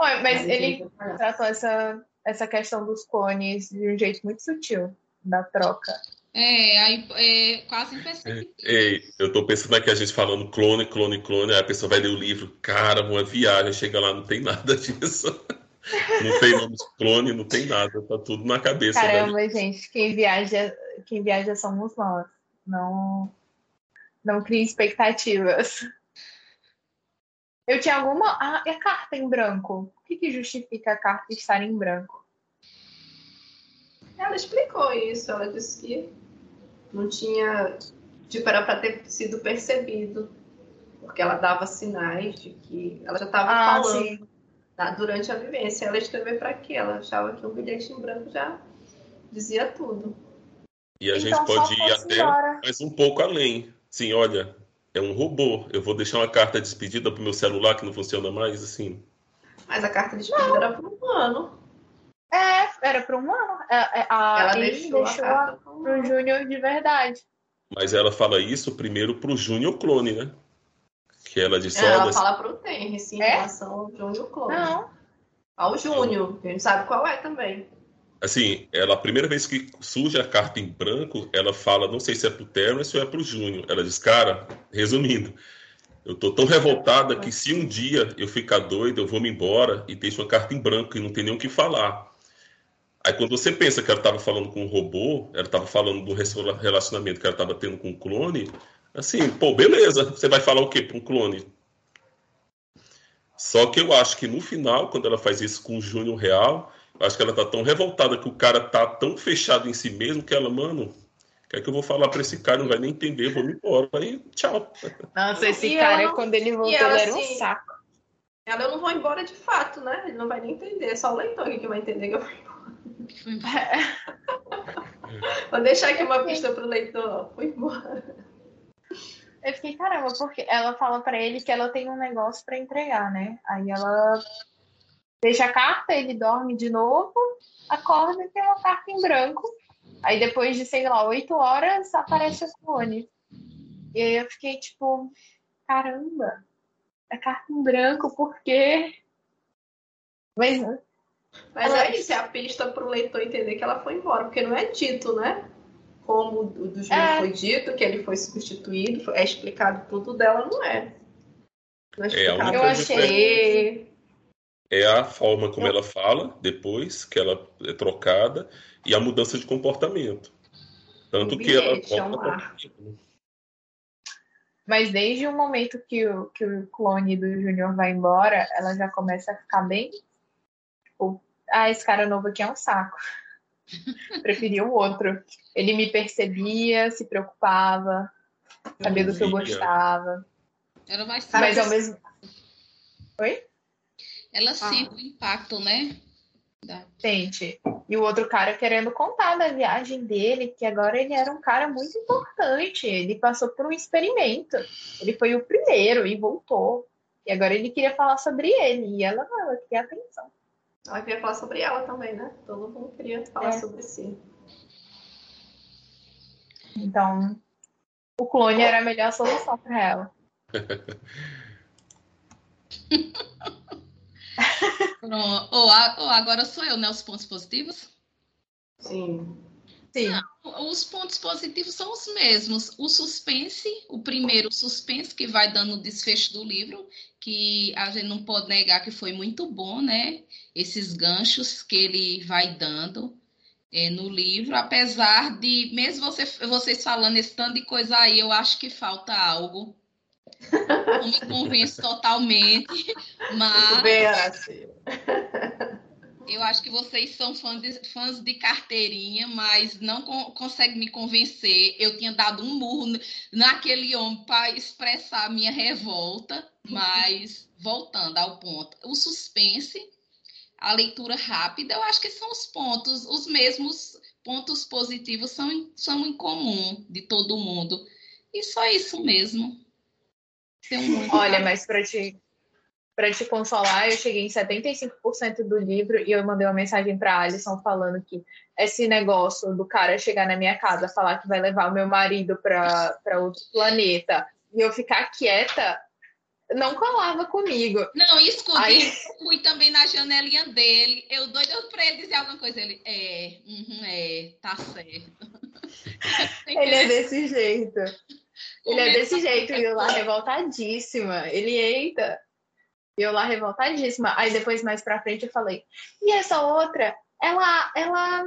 Olha, mas ele tratou essa essa questão dos clones de um jeito muito sutil da troca. É, aí é quase imperceptível. Ei, eu tô pensando aqui a gente falando clone, clone, clone, aí a pessoa vai ler o livro, cara, uma viagem, chega lá, não tem nada disso. Não tem nome de clone, não tem nada, tá tudo na cabeça. Caramba, né? gente, quem viaja, quem viaja somos nós. Não, não crie expectativas. Eu tinha alguma. Ah, e a carta em branco? O que, que justifica a carta estar em branco? Ela explicou isso. Ela disse que não tinha. Tipo, era para ter sido percebido. Porque ela dava sinais de que ela já estava ah, falando tá, durante a vivência. Ela escreveu para quê? Ela achava que um bilhete em branco já dizia tudo. E a então, gente pode ir até mais um pouco além. Sim, olha, é um robô. Eu vou deixar uma carta de despedida pro meu celular que não funciona mais, assim. Mas a carta de despedida não. era para um ano. É, era para um ano. É, é, a, ela deixou, deixou a pro Júnior de verdade. Mas ela fala isso primeiro pro Júnior clone, né? Que ela disse, Ela fala pro Tenry, sim, é? em relação ao Júnior clone. Não. Ao Júnior, a gente sabe qual é também assim, ela a primeira vez que surge a carta em branco, ela fala, não sei se é pro Terence ou é pro Júnior. Ela diz, cara, resumindo, eu tô tão revoltada que se um dia eu ficar doida, eu vou me embora e deixo uma carta em branco e não tem nem o que falar. Aí quando você pensa que ela estava falando com um robô, ela estava falando do relacionamento que ela estava tendo com um clone, assim, pô, beleza, você vai falar o quê para um clone? Só que eu acho que no final, quando ela faz isso com o Júnior real, Acho que ela tá tão revoltada que o cara tá tão fechado em si mesmo que ela, mano, o que é que eu vou falar pra esse cara? Não vai nem entender, vou me embora. Aí, tchau. Nossa, esse e cara, não... quando ele voltou, ela, ele era um assim, saco. Ela eu não vou embora de fato, né? Ele não vai nem entender. É só o leitor que vai entender que eu vou embora. Vou deixar aqui uma pista pro leitor. Foi embora. Eu fiquei, caramba, porque ela fala para ele que ela tem um negócio para entregar, né? Aí ela deixa a carta, ele dorme de novo, acorda e tem uma carta em branco. Aí depois de, sei lá, oito horas, aparece o clone. E aí eu fiquei tipo, caramba, a carta em branco, por quê? Mas, Mas ela... é isso, é a pista para o leitor entender que ela foi embora, porque não é dito, né? Como o do Júlio é. foi dito, que ele foi substituído, é explicado tudo dela, não é. Não é, é eu achei. É a forma como ela fala depois que ela é trocada e a mudança de comportamento. Tanto que ela mas desde o momento que o, que o clone do Júnior vai embora, ela já começa a ficar bem. Tipo, ah, esse cara novo aqui é um saco. Preferia o outro. Ele me percebia, se preocupava, sabia do que eu gostava. Era mais Mas ao mesmo. Oi? Ela ah. sente o impacto, né? Sente. E o outro cara querendo contar da viagem dele, que agora ele era um cara muito importante. Ele passou por um experimento. Ele foi o primeiro e voltou. E agora ele queria falar sobre ele. E ela não, ela queria atenção. Ela queria falar sobre ela também, né? Todo mundo queria falar é. sobre si. Então, o clone era a melhor solução para ela. Pronto. Ou, ou agora sou eu, né? Os pontos positivos? Sim. Sim. Não, os pontos positivos são os mesmos. O suspense, o primeiro suspense que vai dando o desfecho do livro, que a gente não pode negar que foi muito bom, né? Esses ganchos que ele vai dando é, no livro, apesar de, mesmo você, vocês falando esse tanto de coisa aí, eu acho que falta algo não me convence totalmente, mas. Bem, eu acho que vocês são fãs de, fãs de carteirinha, mas não co conseguem me convencer. Eu tinha dado um murro naquele homem para expressar a minha revolta, mas voltando ao ponto. O suspense, a leitura rápida, eu acho que são os pontos, os mesmos pontos positivos são, são em comum de todo mundo. E só isso mesmo. Olha, mas para te, para te consolar, eu cheguei em 75% do livro e eu mandei uma mensagem para Alison falando que esse negócio do cara chegar na minha casa, falar que vai levar o meu marido para outro planeta e eu ficar quieta, não colava comigo. Não, escute, Aí... fui também na janelinha dele, eu doido para ele dizer alguma coisa, ele, é, uhum, é, tá certo. ele é desse jeito. Ele é desse jeito, e eu lá revoltadíssima. Ele, eita. E eu lá revoltadíssima. Aí depois, mais pra frente, eu falei, e essa outra, ela, ela,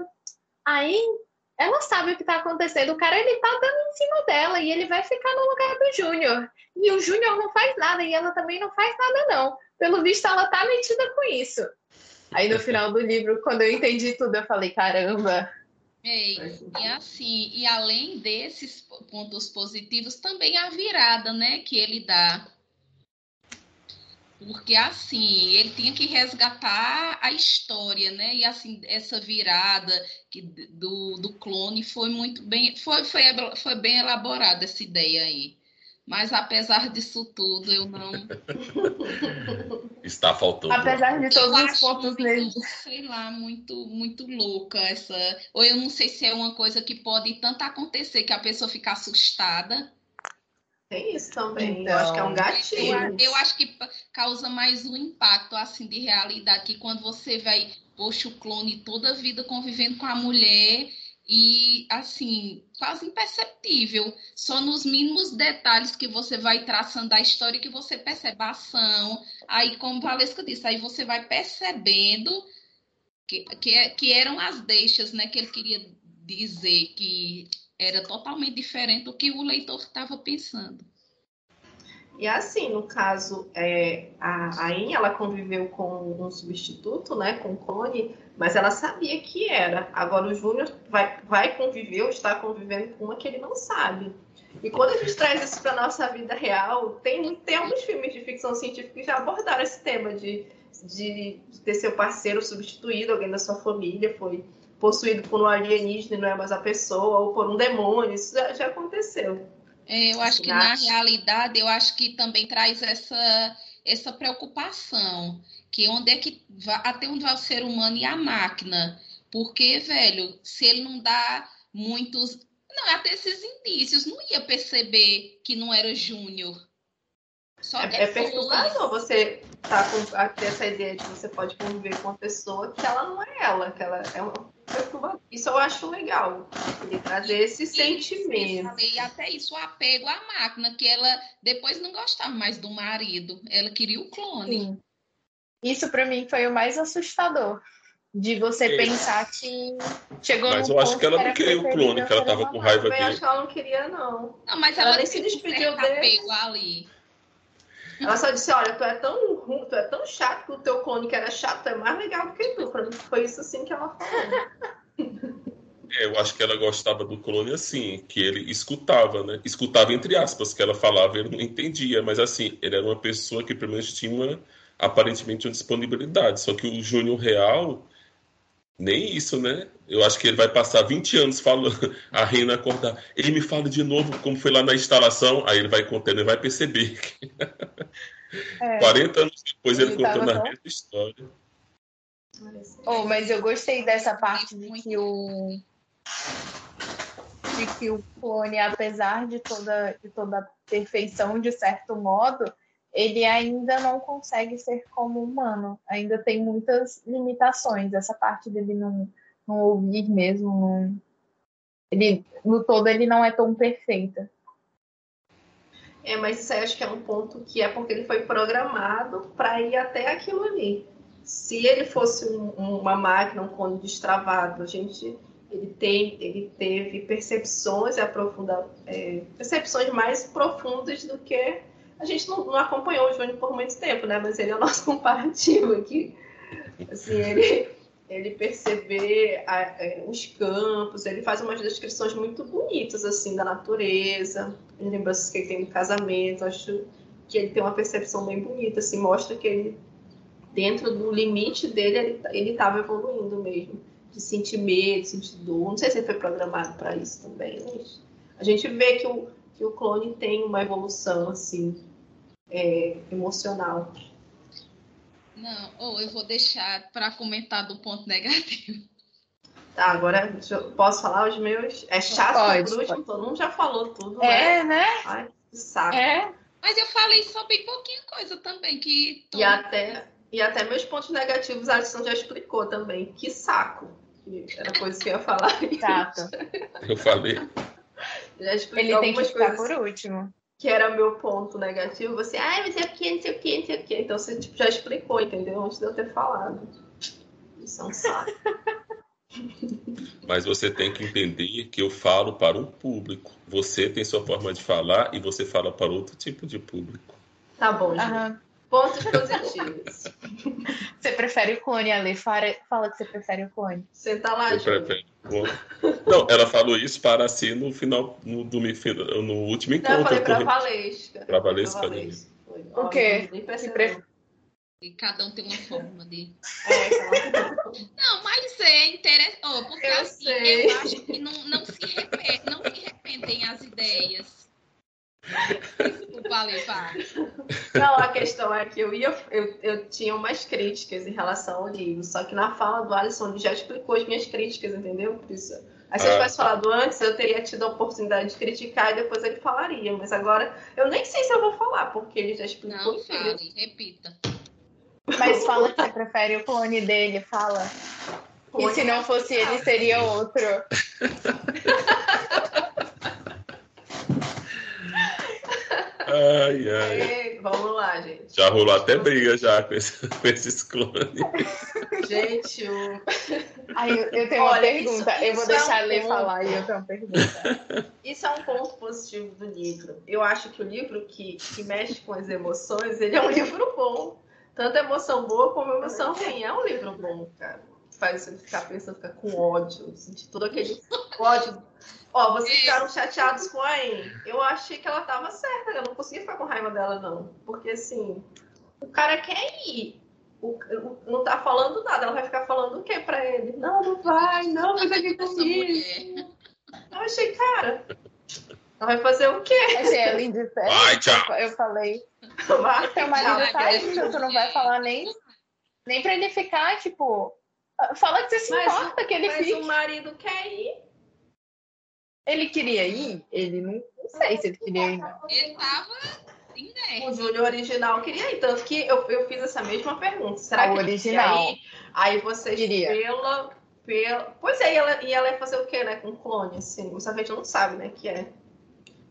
aí, ela sabe o que tá acontecendo. O cara, ele tá dando em cima dela e ele vai ficar no lugar do Júnior. E o Júnior não faz nada e ela também não faz nada, não. Pelo visto, ela tá metida com isso. Aí no final do livro, quando eu entendi tudo, eu falei, caramba, é, e assim, e além desses pontos positivos, também a virada, né, que ele dá. Porque assim, ele tinha que resgatar a história, né? E assim, essa virada que, do, do clone foi muito bem, foi, foi, foi bem elaborada essa ideia aí. Mas apesar disso tudo, eu não. Está faltando. Apesar de todos eu os pontos nele. Sei lá, muito, muito louca essa. Ou eu não sei se é uma coisa que pode tanto acontecer que a pessoa fica assustada. Tem isso também. Então, eu acho que é um gatilho. Eu, eu, acho que causa mais um impacto assim de realidade que quando você vai, poxa, o clone toda a vida convivendo com a mulher e assim, quase imperceptível, só nos mínimos detalhes que você vai traçando a história que você percebe a ação. Aí, como Valesca disse, aí você vai percebendo que, que, que eram as deixas, né, que ele queria dizer que era totalmente diferente do que o leitor estava pensando. E assim, no caso, é, a Ain, ela conviveu com um substituto, né, com o clone, mas ela sabia que era. Agora o Júnior vai, vai conviver ou está convivendo com uma que ele não sabe. E quando a gente traz isso para nossa vida real, tem, tem alguns filmes de ficção científica que já abordaram esse tema de, de ter seu parceiro substituído, alguém da sua família foi possuído por um alienígena e não é mais a pessoa, ou por um demônio, isso já, já aconteceu. É, eu acho que na realidade, eu acho que também traz essa, essa preocupação, que onde é que vai, até onde vai o ser humano e a máquina, porque, velho, se ele não dá muitos, não, até esses indícios, não ia perceber que não era Júnior. Só é, é perturbador você tá com ter essa ideia de que você pode conviver com uma pessoa que ela não é ela, que ela é uma perturbador. Isso eu acho legal, ele trazer esse isso, sentimento. E até isso, o apego à máquina, que ela depois não gostava mais do marido, ela queria o clone. Sim. Isso para mim foi o mais assustador. De você é. pensar que chegou Mas eu acho que ela não queria o clone, que ela tava com raiva dele. Eu acho que ela não queria, não. Não, mas ela, ela nem se despediu dele. ali. Ela só disse, olha, tu é tão ruim, tu é tão chato que o teu clone que era chato é mais legal do que tu. Mim foi isso assim que ela falou. É, eu acho que ela gostava do clone assim, que ele escutava, né? Escutava entre aspas, que ela falava, ele não entendia, mas assim, ele era uma pessoa que pelo menos tinha uma, aparentemente uma disponibilidade. Só que o Júnior Real, nem isso, né? Eu acho que ele vai passar 20 anos falando, a Reina acordar. Ele me fala de novo como foi lá na instalação, aí ele vai contando e vai perceber. Que... É. 40 anos depois ele, ele contando a mesma história. Oh, mas eu gostei dessa parte de que o de que o clone, apesar de toda, de toda a perfeição, de certo modo, ele ainda não consegue ser como humano, ainda tem muitas limitações. Essa parte dele não, não ouvir mesmo, não... ele no todo ele não é tão perfeita. É, mas isso aí acho que é um ponto que é porque ele foi programado para ir até aquilo ali. Se ele fosse um, uma máquina, um cone destravado, a gente ele tem ele teve percepções aprofunda é, percepções mais profundas do que a gente não, não, acompanhou o Júnior por muito tempo, né? Mas ele é o nosso comparativo aqui. Assim, ele, ele perceber a, é, os campos, ele faz umas descrições muito bonitas, assim, da natureza. Lembranças que ele tem no casamento, acho que ele tem uma percepção bem bonita, assim, mostra que ele, dentro do limite dele, ele estava evoluindo mesmo. De sentir medo, sentir dor. Não sei se ele foi programado para isso também, mas a gente vê que o, que o clone tem uma evolução, assim, é, emocional. Não, ou eu vou deixar para comentar do ponto negativo. Tá, agora eu posso falar os meus. É chato pode, por último, todo mundo já falou tudo. É, né? né? Ai, que saco. É. Mas eu falei só bem pouquinha coisa também. Que e, até, e até meus pontos negativos a Alisson já explicou também. Que saco. Era coisa que eu ia falar. Chato. Eu falei. Já Ele tem que ficar por último que era o meu ponto negativo, você, ai, mas é porque, não sei o que, não sei o que. Então você tipo, já explicou, entendeu? Antes de eu ter falado. Isso é um saco. Mas você tem que entender que eu falo para um público. Você tem sua forma de falar e você fala para outro tipo de público. Tá bom, gente. Pontos positivos. Você prefere o clone, Ale? Fala, fala que você prefere o clone. Senta lá, Eu prefiro Não, ela falou isso para si no final, no, no, no último encontro. Não, eu falei para Valesca. Para Valesca. O quê? E cada um tem uma forma de. É, não, mas é interessante. Oh, porque eu assim, sei. eu acho que não, não, se repete, não se repetem as ideias. Desculpa, Levar. Não, a questão é que eu, ia, eu, eu tinha umas críticas em relação ao livro, só que na fala do Alisson ele já explicou as minhas críticas, entendeu? Por isso. Aí se eu ah. tivesse falado antes, eu teria tido a oportunidade de criticar e depois ele falaria. Mas agora eu nem sei se eu vou falar, porque ele já explicou. Não fale, repita. Mas fala que você prefere o clone dele, fala. E se não fosse ele, seria outro. Ai, ai. vamos lá, gente. Já rolou até briga já com, esse, com esses clones. Gente, o... Ai, eu, eu tenho Olha, uma pergunta. Isso, eu vou deixar é um ele falar e eu tenho uma pergunta. Isso é um ponto positivo do livro. Eu acho que o livro que, que mexe com as emoções, ele é um livro bom. Tanto emoção boa como emoção ruim. É um livro bom, cara. Faz você ficar pensando, ficar com ódio, sentir todo aquele ódio Ó, vocês ficaram chateados com a Anne. Eu achei que ela tava certa, eu não conseguia ficar com raiva dela, não. Porque, assim, o cara quer ir. o, o, não tá falando nada, ela vai ficar falando o quê pra ele? Não, não vai, não, mas aqui comigo. Eu achei, cara. Ela vai fazer o quê? Achei ela indiferente. Vai, tchau. Eu falei. Vai, Teu marido tchau. tá indo, tu não vai falar nem, nem pra ele ficar, tipo. Fala que você se Mas- importa que ele Mas fique. o marido quer ir. Ele queria ir? Ele não, não sei se ele queria ir, não. Ele tava. O Júnior original queria ir. Tanto que eu, eu fiz essa mesma pergunta. Será O que ele original. queria ir? Aí vocês, Queria. pela, pela. Pois é, e ela, e ela ia fazer o quê, né? Com clone, assim. A gente não sabe, né? Que é.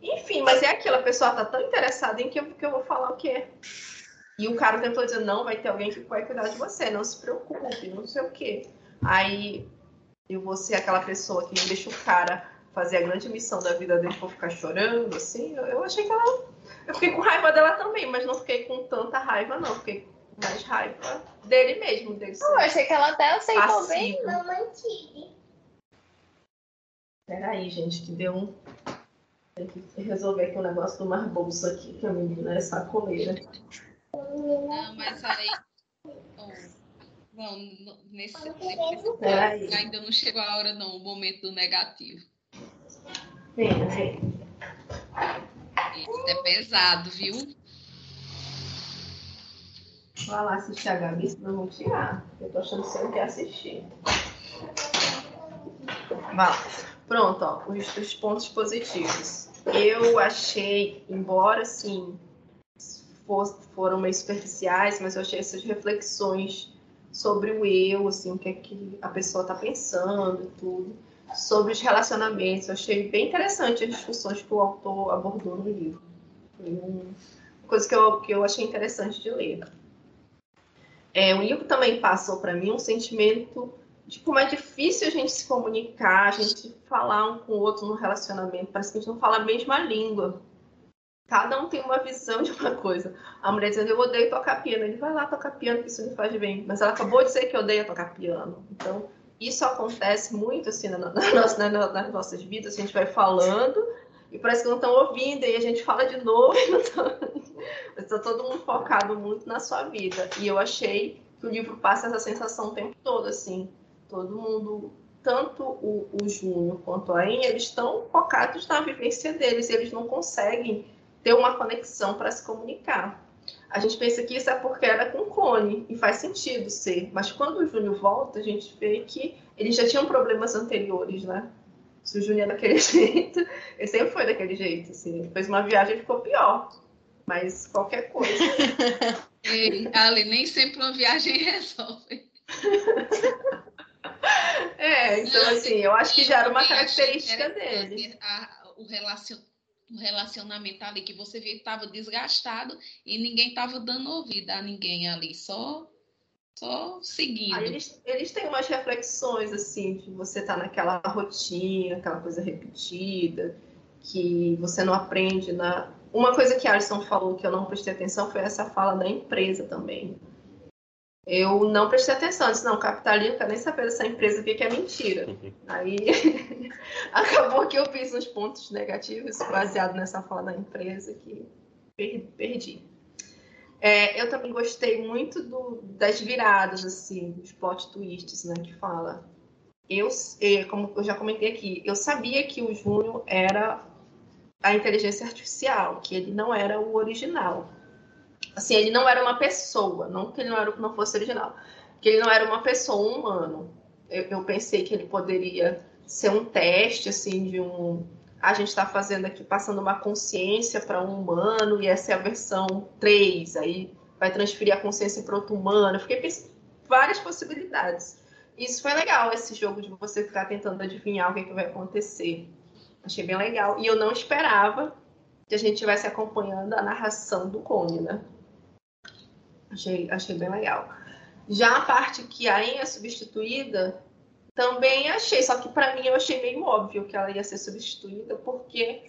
Enfim, mas é aquilo, a pessoa tá tão interessada em que eu, que eu vou falar o quê? E o cara tentou dizer, não, vai ter alguém que vai cuidar de você, não se preocupe, não sei o quê. Aí eu vou ser aquela pessoa que deixa o cara fazer a grande missão da vida dele por ficar chorando, assim. Eu, eu achei que ela. Eu fiquei com raiva dela também, mas não fiquei com tanta raiva, não. Fiquei com mais raiva dele mesmo, dele Eu achei que ela até aceitou bem. passivo. Peraí, gente, que deu um. Tem que resolver aqui o negócio do mar bolso aqui, que a menina é sacoleira. Não, mas aí. Não, n- nesse, nesse ainda não chegou a hora, não, o momento do negativo. Vem, vem. Isso é pesado, viu? Vai lá assistir a Gabi, senão vou tirar. Eu tô achando que você não quer assistir. Vai lá. Pronto, ó, os, os pontos positivos. Eu achei, embora assim for- foram meio superficiais, mas eu achei essas reflexões sobre o eu, assim, o que é que a pessoa tá pensando e tudo, sobre os relacionamentos. Eu achei bem interessante as discussões que o autor abordou no livro. Um- uma coisa que eu, que eu achei interessante de ler. É, o livro também passou para mim um sentimento de como é difícil a gente se comunicar, a gente falar um com o outro no relacionamento. Parece que a gente não fala a mesma língua. Cada um tem uma visão de uma coisa. A mulher dizendo, eu odeio tocar piano. Ele vai lá tocar piano, que isso me faz bem. Mas ela acabou de dizer que odeia tocar piano. Então, isso acontece muito assim na, na nossa- na- nas nossas vidas. A gente vai falando e parece que não estão ouvindo. E a gente fala de novo e não estão... Está todo mundo focado muito na sua vida. E eu achei que o livro passa essa sensação o tempo todo, assim. Todo mundo, tanto o, o Júnior quanto a Ain, eles estão focados na vivência deles. E eles não conseguem ter uma conexão para se comunicar. A gente pensa que isso é porque era com clone, e faz sentido ser. Mas quando o Júnior volta, a gente vê que eles já tinham problemas anteriores, né? Se o Júnior é daquele jeito, ele sempre foi daquele jeito. Assim. Ele fez uma viagem ficou pior. Mas qualquer coisa. E, Ali, nem sempre uma viagem resolve. É, então assim, eu acho que já era uma característica dele. a- o, relacion, o relacionamento ali que você que estava desgastado e ninguém estava dando ouvido a ninguém ali, só, só seguindo. Aí eles, eles têm umas reflexões, assim, de você estar naquela rotina, aquela coisa repetida, que você não aprende na. Uma coisa que a Alison falou que eu não prestei atenção foi essa fala da empresa também. Eu não prestei atenção, disse, não, capitalismo, quero nem saber dessa empresa, o que é mentira. Aí acabou que eu fiz uns pontos negativos baseado nessa fala da empresa que per- perdi. É, eu também gostei muito do- das viradas, assim, dos plot twists, né, que fala. Eu, eh, como eu já comentei aqui, eu sabia que o Júnior era a inteligência artificial, que ele não era o original. Assim, ele não era uma pessoa, não que ele não, era, não fosse original, que ele não era uma pessoa, um humano. Eu, eu pensei que ele poderia ser um teste, assim, de um. A gente está fazendo aqui, passando uma consciência para um humano, e essa é a versão 3, aí vai transferir a consciência para outro humano. Eu fiquei pensando várias possibilidades. Isso foi legal, esse jogo de você ficar tentando adivinhar o que, que vai acontecer. Achei bem legal. E eu não esperava que a gente estivesse acompanhando a narração do Cone, né? Achei, achei bem legal. Já a parte que a Ayn é substituída, também achei, só que para mim eu achei meio óbvio que ela ia ser substituída, porque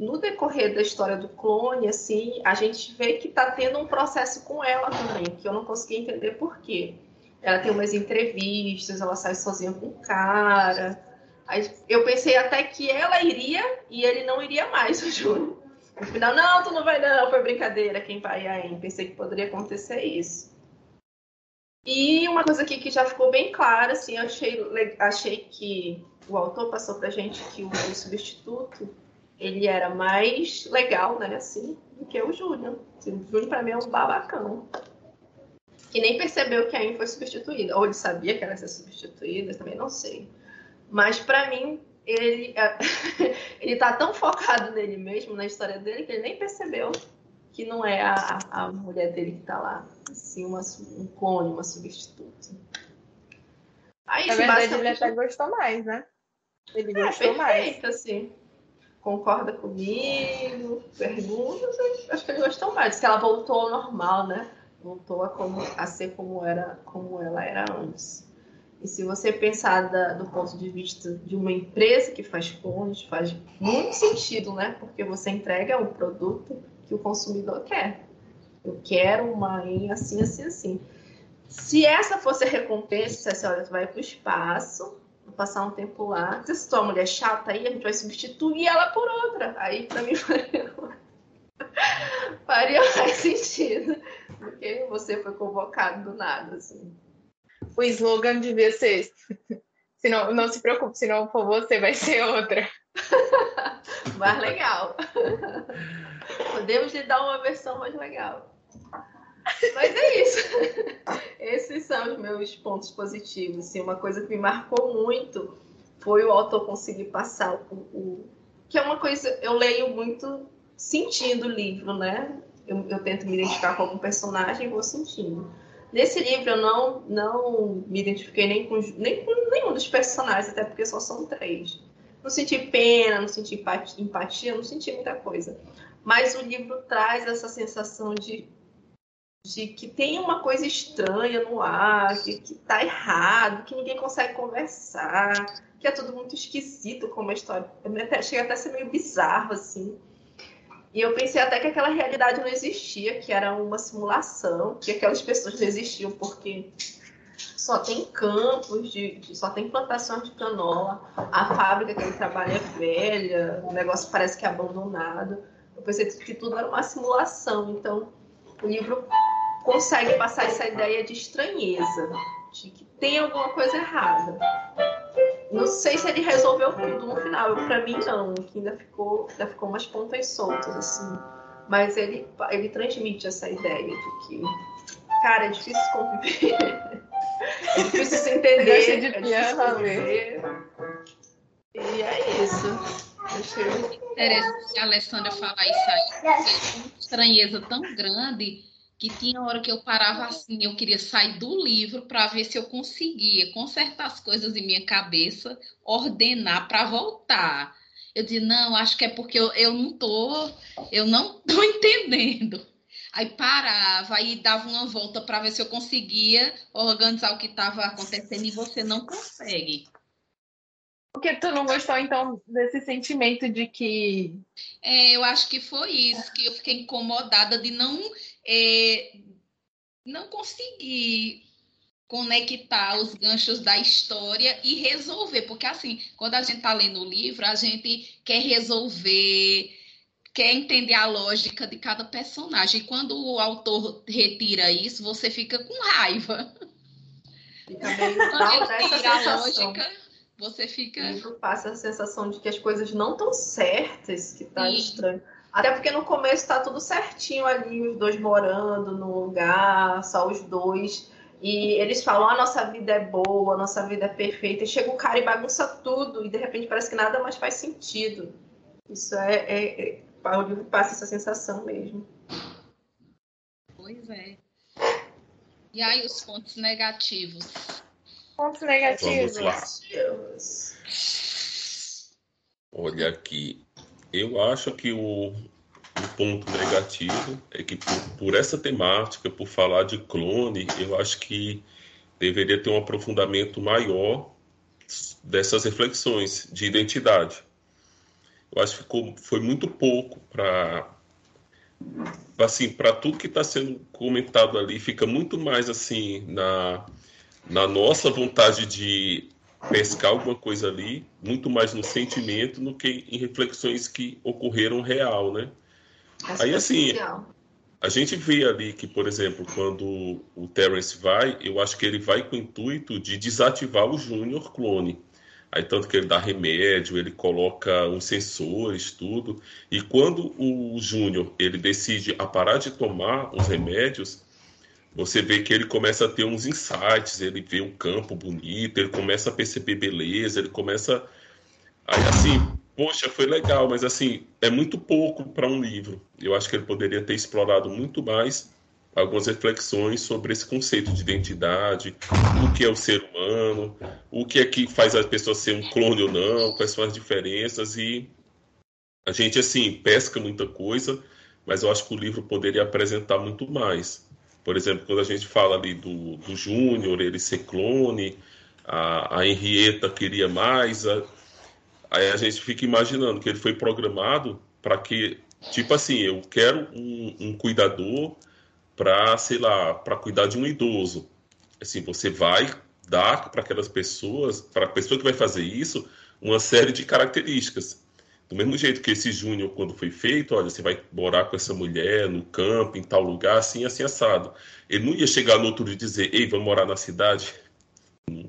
no decorrer da história do clone, assim, a gente vê que tá tendo um processo com ela também, que eu não consegui entender por quê. Ela tem umas entrevistas, ela sai sozinha com o cara. Aí eu pensei até que ela iria e ele não iria mais, o Júnior. No final, não, tu não vai não, foi brincadeira, quem vai aí. Pensei que poderia acontecer isso. E uma coisa aqui que já ficou bem clara, assim, eu achei, achei que o autor passou pra gente que o, o substituto ele era mais legal, né, assim, do que o Júnior. Assim, o Júnior pra mim é um babacão. Que nem percebeu que a Amy foi substituída. Ou ele sabia que ela ia ser substituída, também não sei. Mas para mim, ele, ele tá tão focado nele mesmo, na história dele, que ele nem percebeu que não é a, a mulher dele que tá lá. Assim, uma, um clone, uma substituta. Aí, Na verdade, basicamente... ele até gostou mais, né? Ele é, gostou perfeito, mais. assim. Concorda comigo, perguntas, acho que ele gostou mais. Diz que ela voltou ao normal, né? Voltou a, como, a ser como, era, como ela era antes. E se você pensar da, do ponto de vista de uma empresa que faz clones, faz muito sentido, né? Porque você entrega um produto que o consumidor quer. Eu quero uma em assim, assim, assim. Se essa fosse a recompensa, se olha, tu vai para o espaço, passar um tempo lá. Se tua mulher chata aí, a gente vai substituir ela por outra. Aí, para mim, faria mais sentido. Porque você foi convocado do nada, assim. O slogan devia ser: se não, não se preocupe, se não for você, vai ser outra. mais legal. Podemos lhe dar uma versão mais legal. Mas é isso. Esses são os meus pontos positivos. Assim, uma coisa que me marcou muito foi o autor conseguir passar o, o, que é uma coisa eu leio muito sentindo o livro, né? Eu, eu tento me identificar com algum personagem e vou sentindo. Nesse livro eu não não me identifiquei nem com nem com nenhum dos personagens, até porque só são três. Não senti pena, não senti empatia, não senti muita coisa. Mas o livro traz essa sensação de de que tem uma coisa estranha no ar, que, que tá errado, que ninguém consegue conversar, que é tudo muito esquisito como a história. Até, chega até a ser meio bizarro, assim. E eu pensei até que aquela realidade não existia, que era uma simulação, que aquelas pessoas não existiam porque só tem campos, de, de, só tem plantações de canola, a fábrica que ele trabalha é velha, o negócio parece que é abandonado. Eu pensei que tudo era uma simulação, então o livro consegue passar essa ideia de estranheza, de que tem alguma coisa errada. Não sei se ele resolveu tudo no final. Para mim não, que ainda ficou, ainda ficou umas pontas soltas assim. Mas ele ele transmite essa ideia de que cara, é difícil conviver. é difícil se entender. de é ver. E é isso. Interessante a Alessandra falar isso aí, é uma estranheza tão grande que tinha hora que eu parava assim, eu queria sair do livro para ver se eu conseguia consertar as coisas em minha cabeça, ordenar para voltar. Eu disse, não, acho que é porque eu, eu não tô, eu não tô entendendo. Aí parava, aí dava uma volta para ver se eu conseguia organizar o que estava acontecendo e você não consegue. Porque tu não gostou, então, desse sentimento de que. É, eu acho que foi isso, que eu fiquei incomodada de não, é, não conseguir conectar os ganchos da história e resolver. Porque, assim, quando a gente está lendo o livro, a gente quer resolver, quer entender a lógica de cada personagem. E quando o autor retira isso, você fica com raiva. E também quando ele tira a lógica você fica. O passa a sensação de que as coisas não estão certas, que tá Sim. estranho. Até porque no começo tá tudo certinho ali, os dois morando no lugar, só os dois. E eles falam: a nossa vida é boa, a nossa vida é perfeita. E chega o cara e bagunça tudo, e de repente parece que nada mais faz sentido. Isso é. é, é o livro passa essa sensação mesmo. Pois é. E aí, os pontos negativos? Pontos negativos. Vamos lá. Olha aqui. Eu acho que o, o ponto negativo é que por, por, essa temática, por falar de clone, eu acho que deveria ter um aprofundamento maior dessas reflexões de identidade. Eu acho que ficou, foi muito pouco para assim para tudo que está sendo comentado ali fica muito mais assim na na nossa vontade de pescar alguma coisa ali, muito mais no sentimento do que em reflexões que ocorreram real, né? Aí assim, a gente vê ali que, por exemplo, quando o Terence vai, eu acho que ele vai com o intuito de desativar o Júnior clone. Aí tanto que ele dá remédio, ele coloca uns sensores, tudo. E quando o Júnior ele decide a parar de tomar os remédios, você vê que ele começa a ter uns insights, ele vê um campo bonito, ele começa a perceber beleza, ele começa aí assim, poxa, foi legal, mas assim, é muito pouco para um livro. Eu acho que ele poderia ter explorado muito mais algumas reflexões sobre esse conceito de identidade, o que é o ser humano, o que é que faz a pessoa ser um clone ou não, quais são as diferenças e a gente assim pesca muita coisa, mas eu acho que o livro poderia apresentar muito mais. Por exemplo, quando a gente fala ali do, do Júnior, ele ser clone, a, a Henrietta queria mais, a, Aí a gente fica imaginando que ele foi programado para que, tipo assim, eu quero um, um cuidador para, sei lá, para cuidar de um idoso. Assim, você vai dar para aquelas pessoas, para a pessoa que vai fazer isso, uma série de características. Do mesmo jeito que esse Júnior, quando foi feito, olha, você vai morar com essa mulher no campo, em tal lugar, assim, assim, assado. Ele não ia chegar no outro dia e dizer, ei, vamos morar na cidade.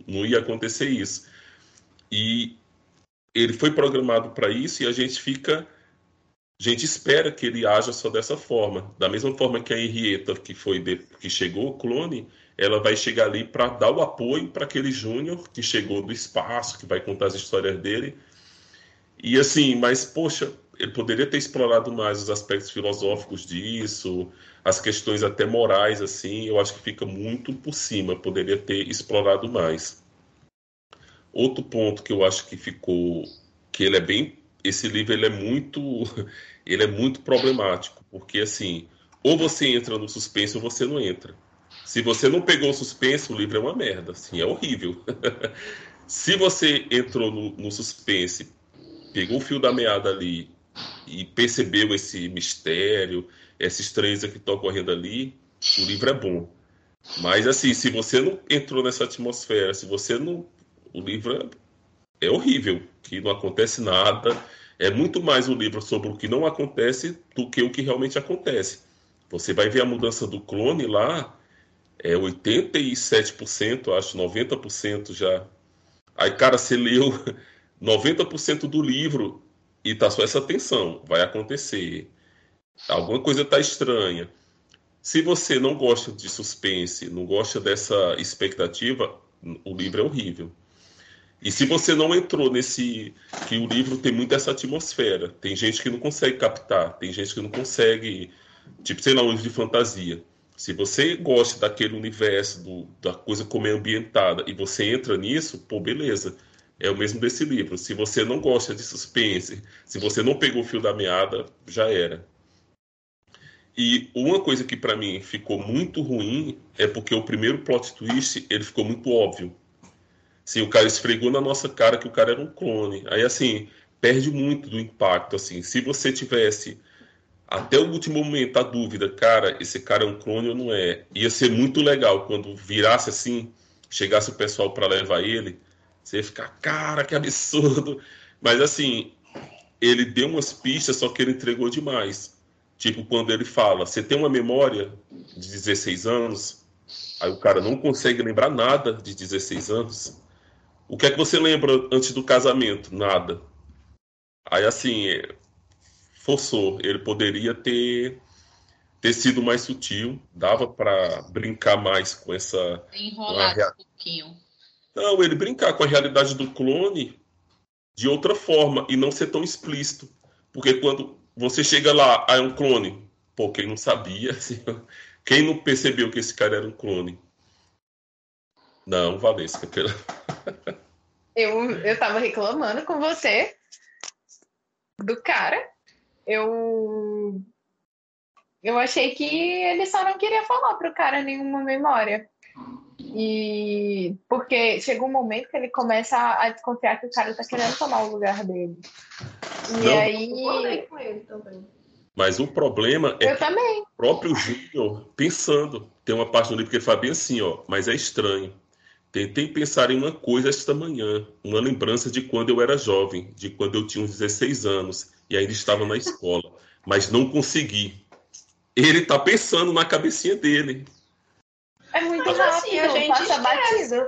Não ia acontecer isso. E ele foi programado para isso e a gente fica a gente espera que ele haja só dessa forma. Da mesma forma que a Henrietta, que foi de, que chegou, clone, ela vai chegar ali para dar o apoio para aquele Júnior que chegou do espaço, que vai contar as histórias dele. E assim, mas poxa, ele poderia ter explorado mais os aspectos filosóficos disso, as questões até morais, assim, eu acho que fica muito por cima, poderia ter explorado mais. Outro ponto que eu acho que ficou, que ele é bem, esse livro ele é muito, ele é muito problemático, porque assim, ou você entra no suspense ou você não entra. Se você não pegou o suspense, o livro é uma merda, assim, é horrível. Se você entrou no, no suspense, pegou o fio da meada ali e percebeu esse mistério, essa estranheza que está ocorrendo ali, o livro é bom. Mas assim, se você não entrou nessa atmosfera, se você não o livro é, é horrível, que não acontece nada. É muito mais um livro sobre o que não acontece do que o que realmente acontece. Você vai ver a mudança do clone lá, é 87%, acho 90% já. Aí, cara, você leu 90% do livro e tá só essa tensão, vai acontecer. Alguma coisa tá estranha. Se você não gosta de suspense, não gosta dessa expectativa, o livro é horrível. E se você não entrou nesse. que o livro tem muito essa atmosfera. Tem gente que não consegue captar, tem gente que não consegue. Tipo, sei lá, um livro de fantasia. Se você gosta daquele universo, do, da coisa como é ambientada, e você entra nisso, pô, beleza. É o mesmo desse livro. Se você não gosta de suspense, se você não pegou o fio da meada, já era. E uma coisa que para mim ficou muito ruim é porque o primeiro plot twist ele ficou muito óbvio. Sim, o cara esfregou na nossa cara que o cara era um clone. Aí, assim, perde muito do impacto, assim. Se você tivesse até o último momento a dúvida, cara, esse cara é um clone ou não é, ia ser muito legal quando virasse assim, chegasse o pessoal para levar ele, você ia ficar, cara, que absurdo. Mas, assim, ele deu umas pistas, só que ele entregou demais. Tipo, quando ele fala, você tem uma memória de 16 anos, aí o cara não consegue lembrar nada de 16 anos. O que é que você lembra antes do casamento? Nada. Aí assim, é, forçou. Ele poderia ter ter sido mais sutil, dava para brincar mais com essa enrolar um pouquinho. Não, ele brincar com a realidade do clone de outra forma e não ser tão explícito. Porque quando você chega lá, ah, é um clone. Pô, quem não sabia, assim, quem não percebeu que esse cara era um clone? Não, Valesca, pela... eu, eu tava reclamando com você do cara. Eu eu achei que ele só não queria falar pro cara nenhuma memória. E porque chega um momento que ele começa a desconfiar que o cara tá querendo tomar o lugar dele. E não, aí. com ele também. Mas o problema é eu que também. o próprio Júnior pensando. Tem uma parte do livro que ele fala bem assim, ó, mas é estranho. Tentei pensar em uma coisa esta manhã, uma lembrança de quando eu era jovem, de quando eu tinha uns 16 anos e ainda estava na escola, mas não consegui. ele tá pensando na cabecinha dele. É muito Mas, rápido, assim, a gente passa batido.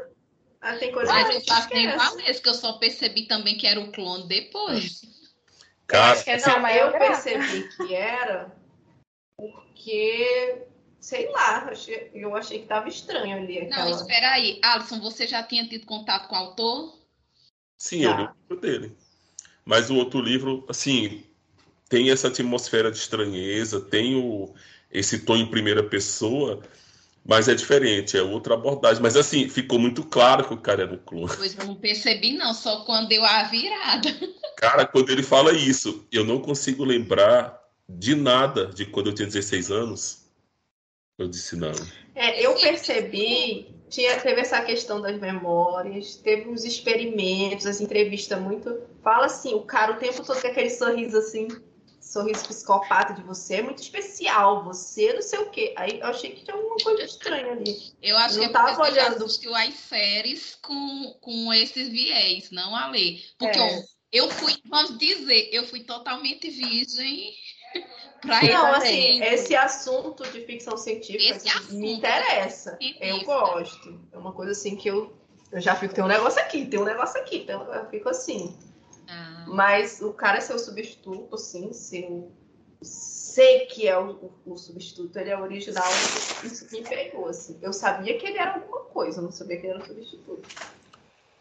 Ah, tem coisa Mas eu faço mesmo, que eu só percebi também que era o clone depois. Cara, eu, que não, eu percebi que era porque, sei lá, eu achei que tava estranho ali. Aquela... Não, espera aí. Alisson, você já tinha tido contato com o autor? Sim, tá. eu li o livro dele. Mas o outro livro, assim, tem essa atmosfera de estranheza, tem o, esse tom em primeira pessoa, mas é diferente, é outra abordagem. Mas assim, ficou muito claro que o cara era um clone. Pois eu não percebi, não, só quando deu a virada. Cara, quando ele fala isso, eu não consigo lembrar de nada de quando eu tinha 16 anos. Eu disse não. É, eu percebi, tinha, teve essa questão das memórias, teve uns experimentos, as entrevistas muito. Fala assim, o cara o tempo todo com aquele sorriso assim sorriso psicopata de você é muito especial, você não sei o quê. Aí eu achei que tinha alguma coisa estranha ali. Eu acho não que é tava porque olhando... você assistiu as séries com, com esses viés, não a ler. Porque é. eu, eu fui, vamos dizer, eu fui totalmente virgem para Não, assim, esse assunto de ficção científica assim, me interessa. Eu gosto. É uma coisa assim que eu, eu já fico, tem um negócio aqui, tem um negócio aqui, então eu fico assim. Mas o cara é seu substituto, sim, seu. Sei que é o, o, substituto, ele é original, isso me pegou, assim. Eu sabia que ele era alguma coisa, não sabia que ele era o substituto.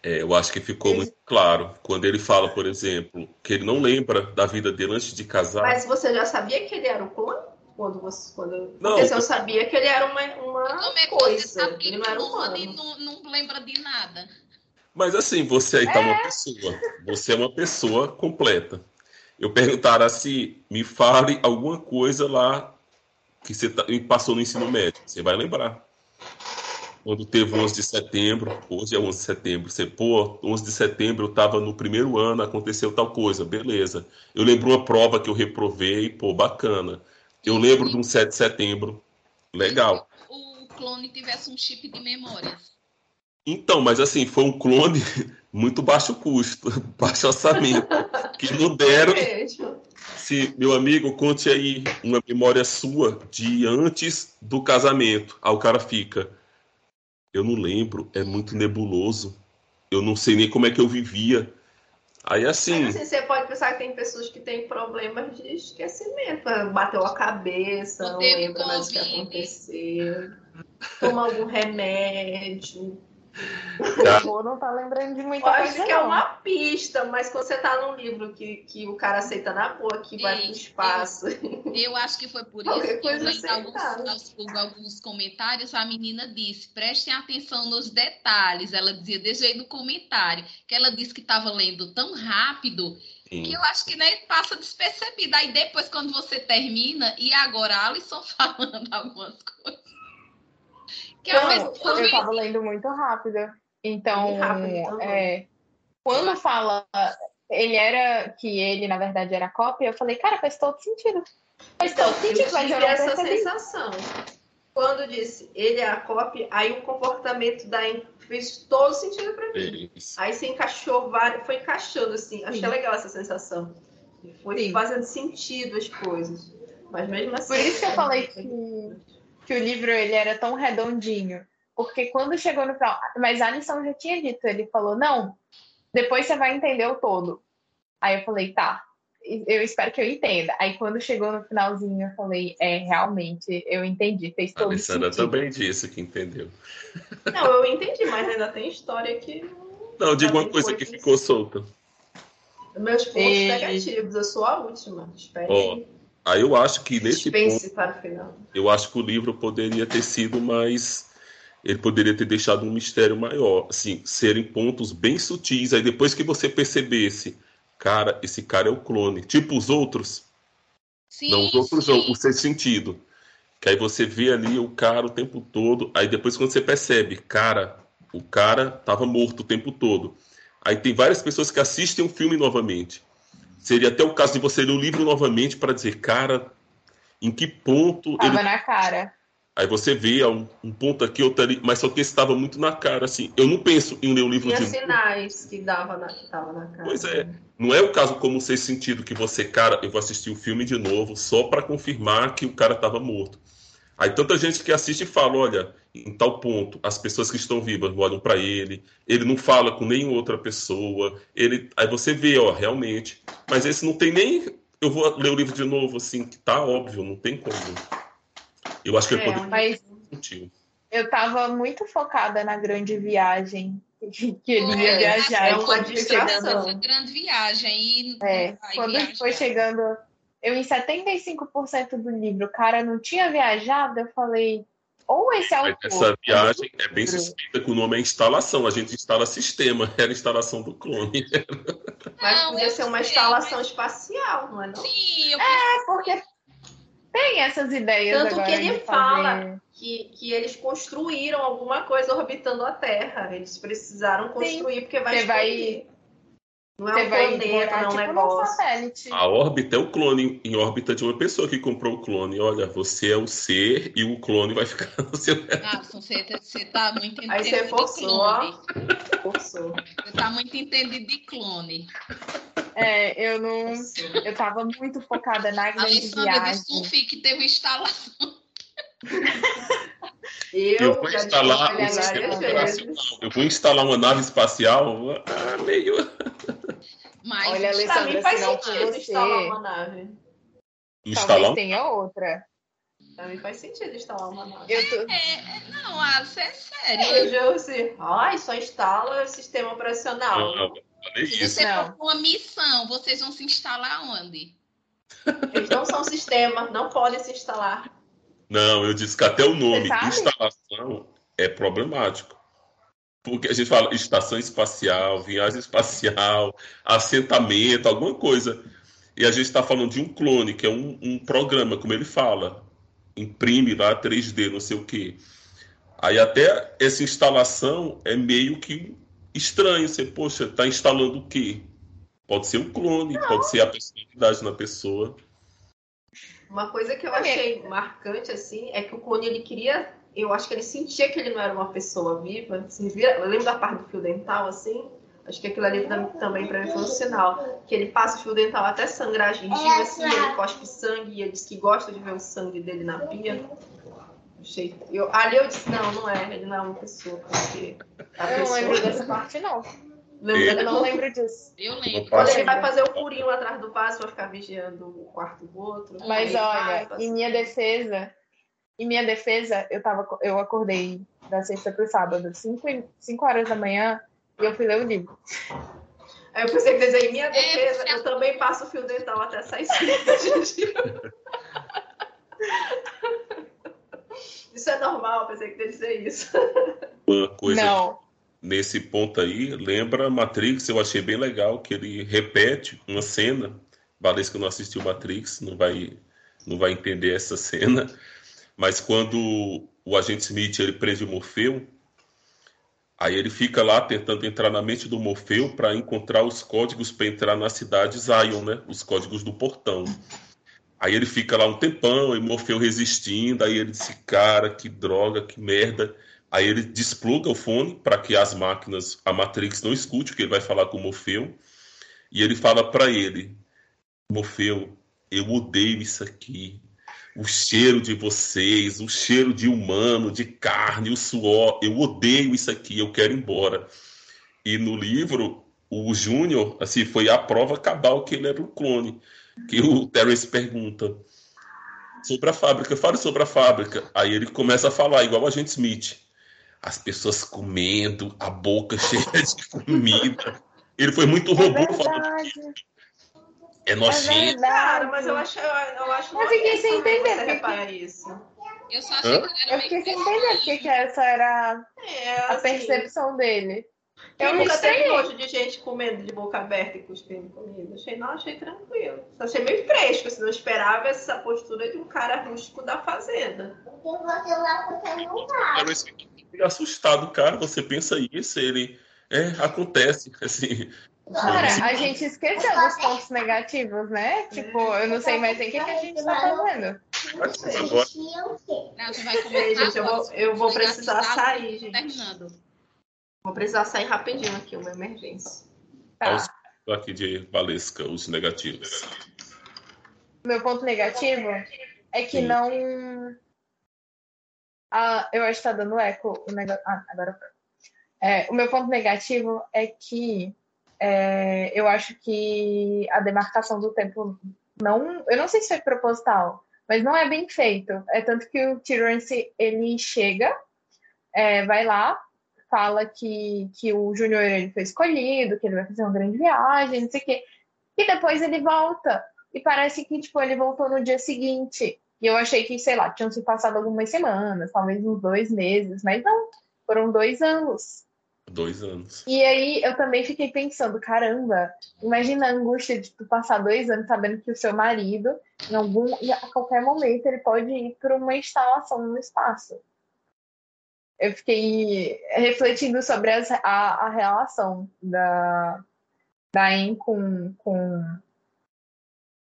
É, eu acho que ficou muito claro quando ele fala, por exemplo, que ele não lembra da vida dele antes de casar. Mas você já sabia que ele era o clone? Quando você, quando... Não, Porque eu sabia que ele era uma, uma coisa, ele não era humano. Ele não, não lembra de nada. Mas assim, você aí tá é. uma pessoa. Você é uma pessoa completa. Eu perguntaram assim, me fale alguma coisa lá que você tá, passou no ensino médio. Você vai lembrar. Quando teve 11 de setembro, hoje é 11 de setembro, você, pô, 11 de setembro eu estava no primeiro ano, aconteceu tal coisa, beleza. Eu lembro uma prova que eu reprovei, pô, bacana. Eu lembro de um 7 de setembro, legal. O clone tivesse um chip de memórias. Então, mas assim, foi um clone muito baixo custo, baixo orçamento, que não deram. Se, meu amigo, conte aí uma memória sua de antes do casamento. Aí o cara fica. Eu não lembro, é muito nebuloso. Eu não sei nem como é que eu vivia. Aí assim. Mas, assim você pode pensar que tem pessoas que têm problemas de esquecimento. Bateu a cabeça, não, não lembra mais o que aconteceu. Toma algum remédio. O não tá lembrando de muita eu coisa. Acho que é não. é uma pista, mas quando você tá num livro que, que o cara aceita na boa, que vai pro espaço. Eu, eu acho que foi por isso que eu lendo alguns, alguns comentários, a menina disse: prestem atenção nos detalhes. Ela dizia desde aí do comentário, que ela disse que estava lendo tão rápido Sim. que eu acho que nem passa despercebido. Aí depois, quando você termina, e agora a Alisson falando algumas coisas. Que não, eu, eu estava lendo muito rápido. Então, rápido, é, quando fala ele era que ele na verdade era cópia, eu falei, cara, faz todo sentido. Faz então, todo sentido, mas eu não essa percebi. sensação. Quando disse ele é a cópia, aí o comportamento da fez todo sentido para mim. Isso. Aí você encaixou vários, foi encaixando assim. Achei Sim. legal essa sensação. Foi Sim. fazendo sentido as coisas. Mas mesmo assim. Por isso que eu falei que que o livro ele era tão redondinho. Porque quando chegou no final. Mas Alisson já tinha dito, ele falou: não, depois você vai entender o todo. Aí eu falei: tá, eu espero que eu entenda. Aí quando chegou no finalzinho, eu falei: é, realmente, eu entendi, fez todo a Alessandra sentido. também disse que entendeu. Não, eu entendi, mas ainda tem história que. Não, diga uma coisa que ficou solta. Meus pontos e... negativos, eu sou a última. Espere oh. Aí eu acho que nesse ponto, para o final. eu acho que o livro poderia ter sido mais, ele poderia ter deixado um mistério maior, assim, serem pontos bem sutis. Aí depois que você percebesse, cara, esse cara é o clone, tipo os outros. Sim, não os outros sim. não, o seu sentido. Que aí você vê ali o cara o tempo todo, aí depois quando você percebe, cara, o cara tava morto o tempo todo. Aí tem várias pessoas que assistem o filme novamente. Seria até o caso de você ler o livro novamente para dizer, cara, em que ponto. Tava ele... na cara. Aí você vê um, um, ponto aqui, outro ali, mas só que estava muito na cara, assim. Eu não penso em ler o livro Tinha de sinais que dava na, que tava na cara. Pois é. Não é o caso como ser sentido que você, cara, eu vou assistir o filme de novo só para confirmar que o cara estava morto. Aí tanta gente que assiste e fala, olha, em tal ponto, as pessoas que estão vivas olham para ele, ele não fala com nenhuma outra pessoa, ele, aí você vê, ó, realmente. Mas esse não tem nem, eu vou ler o livro de novo, assim, que tá óbvio, não tem como. Eu acho que é, quando mas eu estava muito focada na grande viagem que ele ia é, viajar. É uma distração. grande viagem. E... É, quando viajar. foi chegando, eu em 75% do livro, o cara não tinha viajado, eu falei, ou esse autor... Essa viagem é bem suspeita que o nome é instalação, a gente instala sistema, era instalação do clone. Mas podia ser uma instalação espacial, não é não? Sim, eu É, porque tem essas ideias Tanto que ele fala que, que eles construíram alguma coisa orbitando a Terra. Eles precisaram construir Sim, porque vai explodir. Vai... Não é um planeta, não é um tipo negócio. Satélite. A órbita é o clone em órbita de uma pessoa que comprou o clone. Olha, você é o ser e o clone vai ficar no seu. Ah, você, você tá muito entendido Aí você forçou, de clone. Forçou. Você tá muito entendido de clone. É, eu não. Eu tava muito focada na grande Alessandra, viagem. desconfie que teve instalação. Eu, eu, vou instalar um sistema Eu vou instalar uma nave espacial ah, meio. Mas Olha, Alessandra, mim faz sentido você... instalar uma nave. Instalar Talvez tenha outra. Pra mim faz sentido instalar uma nave. Eu tô... é, é, não, Alice, é sério. Eu, assim, ai, só instala o sistema operacional. Não, não Se você for uma missão, vocês vão se instalar onde? Eles não são sistema, não podem se instalar. Não, eu disse que até o nome instalação é problemático. Porque a gente fala estação espacial, viagem espacial, assentamento, alguma coisa. E a gente está falando de um clone, que é um, um, programa, como ele fala. Imprime lá 3D, não sei o quê. Aí até essa instalação é meio que estranho. Você, poxa, está instalando o quê? Pode ser um clone, não. pode ser a personalidade na pessoa. Uma coisa que eu achei marcante, assim, é que o clone, ele queria... Eu acho que ele sentia que ele não era uma pessoa viva. Você vira, eu lembro da parte do fio dental, assim. Acho que aquilo ali também para mim foi um sinal. Que ele passa o fio dental até sangrar a gengiva, assim, ele cospe sangue e ele diz que gosta de ver o sangue dele na pia. Achei, eu, ali eu disse, não, não é, ele não é uma pessoa, porque a eu pessoa... não lembro dessa parte, não. Lembra? Eu não lembro disso. Eu lembro. Quando ele vai fazer o purinho atrás do vaso, vai ficar vigiando o quarto do outro. Mas olha, vai, em minha defesa, em minha defesa, eu, tava, eu acordei da sexta pro sábado, 5 horas da manhã, e eu fui ler o livro. Aí eu pensei que dizer, em minha é, defesa, eu também passo o fio dental até sair gente. Isso é normal, pensei que ia dizer isso. Uma coisa. Não nesse ponto aí, lembra Matrix, eu achei bem legal que ele repete uma cena. Valesca não assistiu Matrix, não vai, não vai entender essa cena. Mas quando o agente Smith ele prende o Morfeu, aí ele fica lá tentando entrar na mente do Morfeu para encontrar os códigos para entrar na cidade Zion, né? Os códigos do portão. Aí ele fica lá um tempão, e Morfeu resistindo, aí ele disse, cara, que droga, que merda. Aí ele despluga o fone para que as máquinas, a Matrix não escute o que ele vai falar com o Morfeu. E ele fala para ele: Morfeu, eu odeio isso aqui. O cheiro de vocês, o cheiro de humano, de carne, o suor. Eu odeio isso aqui, eu quero ir embora. E no livro, o Júnior, assim, foi a prova cabal que ele era um clone. Que o Terence pergunta sobre a fábrica, fale sobre a fábrica. Aí ele começa a falar, igual a gente Smith as pessoas comendo, a boca cheia de comida. Ele foi muito robô. É, é nojento. Cara, mas eu acho, eu acho Mas fiquei sem entender. Você repara isso. Eu só achei Hã? que era Eu fiquei sem entender porque que essa era é, assim, a percepção dele. Eu nunca teve nojo de gente comendo de boca aberta e cuspindo comida. Achei, não, achei tranquilo. Só achei meio fresco, assim, não esperava essa postura de um cara rústico da fazenda. Porque você lá você não vai. assustado, cara, você pensa isso, ele. É, acontece, assim. Cara, a gente esqueceu dos pontos negativos, né? Tipo, eu não sei mais em que, que a gente tá fazendo. Não você vai começar gente, eu vou, eu vou precisar sair, gente. Terminando. Vou precisar sair rapidinho aqui, uma emergência. Tá. Aqui de Valesca, os negativos. Meu ponto negativo é que Sim. não. Ah, eu acho que tá dando eco o negócio. Ah, agora foi. É, o meu ponto negativo é que é, eu acho que a demarcação do tempo não. Eu não sei se foi proposital, mas não é bem feito. É tanto que o Tyrance ele chega, é, vai lá, fala que, que o Júnior foi escolhido, que ele vai fazer uma grande viagem, não sei o quê. E depois ele volta. E parece que, tipo, ele voltou no dia seguinte. E eu achei que, sei lá, tinham se passado algumas semanas, talvez uns dois meses, mas não, foram dois anos. Dois anos. E aí eu também fiquei pensando, caramba, imagina a angústia de tu passar dois anos sabendo que o seu marido, em algum, a qualquer momento, ele pode ir para uma instalação no espaço. Eu fiquei refletindo sobre as, a, a relação da, da En com, com,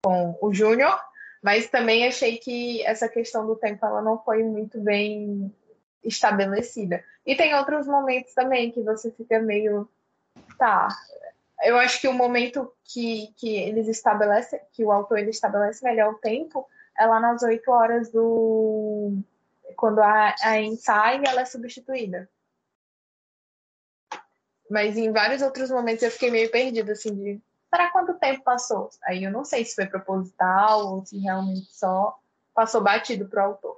com o Júnior, mas também achei que essa questão do tempo ela não foi muito bem estabelecida. E tem outros momentos também que você fica meio. Tá. Eu acho que o momento que, que eles estabelecem, que o autor ele estabelece melhor o tempo, é lá nas oito horas do. Quando a, a ensaio ela é substituída. Mas em vários outros momentos eu fiquei meio perdida, assim, de será quanto tempo passou? Aí eu não sei se foi proposital ou se realmente só passou batido pro autor.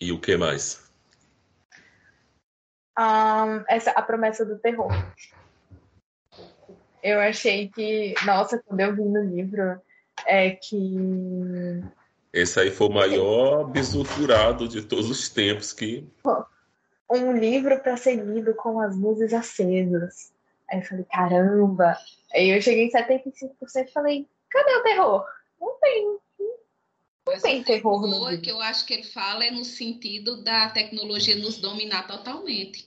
E o que mais? Um, essa a promessa do terror. Eu achei que, nossa, quando eu vi no livro, é que esse aí foi o maior bisulturado de todos os tempos que um livro para ser lido com as luzes acesas. Aí eu falei, caramba. Aí eu cheguei em 75% e falei, cadê o terror? Não tem. Não tem terror, terror no que eu acho que ele fala é no sentido da tecnologia nos dominar totalmente.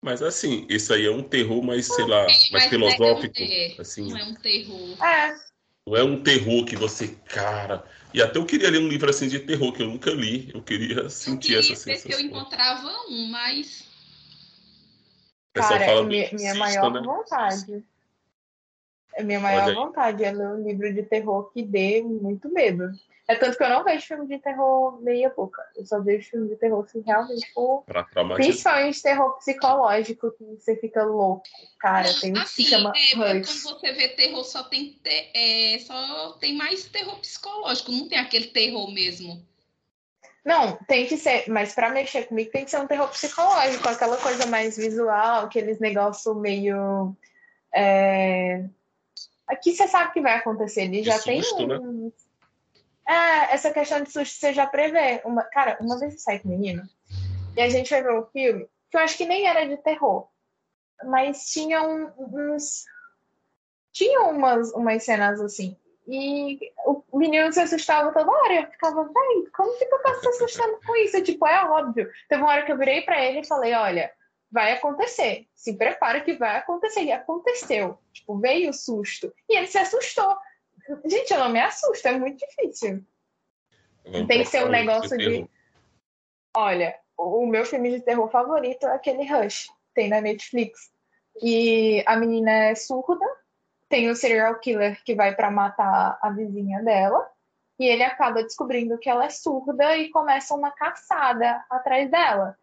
Mas assim, isso aí é um terror mais, sei lá, mais, filosófico. É, assim. Não é um terror. É. Não é um terror que você, cara. E até eu queria ler um livro assim de terror que eu nunca li. Eu queria sentir eu queria essa sensação. que eu encontrava um, mas. Cara, minha, minha maior né? vontade. É minha maior vontade é ler um livro de terror que dê muito medo. É tanto que eu não vejo filme de terror meia boca. Eu só vejo filme de terror se realmente for. Principalmente terror psicológico, que você fica louco. Cara, tem um assim, que chama é, Quando você vê terror, só tem, é, só tem mais terror psicológico, não tem aquele terror mesmo. Não, tem que ser, mas para mexer comigo tem que ser um terror psicológico, aquela coisa mais visual, aqueles negócios meio. É... Aqui você sabe o que vai acontecer, ele já susto, tem né? um. É, essa questão de susto você já prevê. Uma... Cara, uma vez eu saí com o menino e a gente foi ver um filme que eu acho que nem era de terror, mas tinha um, uns. Tinha umas, umas cenas assim. E o menino se assustava toda hora. Eu ficava, velho, como que tu tá se assustando com isso? Tipo, é óbvio. Teve uma hora que eu virei para ele e falei: olha, vai acontecer. Se prepara que vai acontecer. E aconteceu. Tipo, veio o susto. E ele se assustou. Gente, eu não me assusto, é muito difícil. Vamos Tem que ser um negócio de. de... Olha, o meu filme de terror favorito é aquele Rush, tem na Netflix. E a menina é surda, tem o serial killer que vai para matar a vizinha dela, e ele acaba descobrindo que ela é surda e começa uma caçada atrás dela.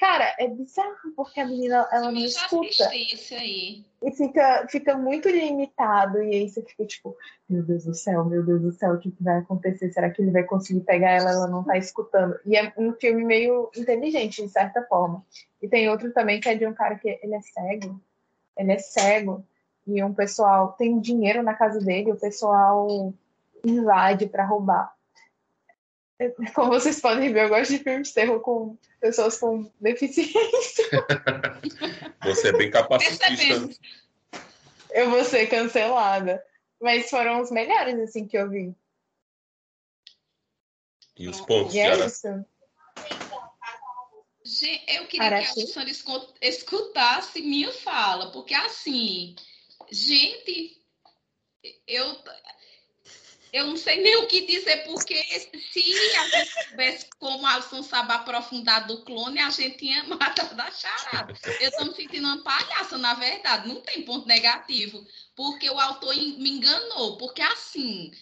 Cara, é bizarro, porque a menina ela não escuta. Isso aí. E fica, fica muito limitado. E aí você fica tipo, meu Deus do céu, meu Deus do céu, o que, que vai acontecer? Será que ele vai conseguir pegar ela? Ela não tá escutando. E é um filme meio inteligente, de certa forma. E tem outro também que é de um cara que ele é cego. Ele é cego. E um pessoal tem dinheiro na casa dele, o pessoal invade para roubar. Como vocês podem ver, eu gosto de filmes de terror com pessoas com deficiência. Você é bem capacitista. Eu vou ser cancelada. Mas foram os melhores, assim, que eu vi. E os pontos, e é isso. Eu queria que a Alessandra escutasse minha fala, porque assim, gente, eu Eu não sei nem o que dizer, porque se a gente soubesse como Alisson sabe aprofundar do clone, a gente tinha matado a charada. Eu estou me sentindo uma palhaça, na verdade. Não tem ponto negativo, porque o autor me enganou. Porque assim,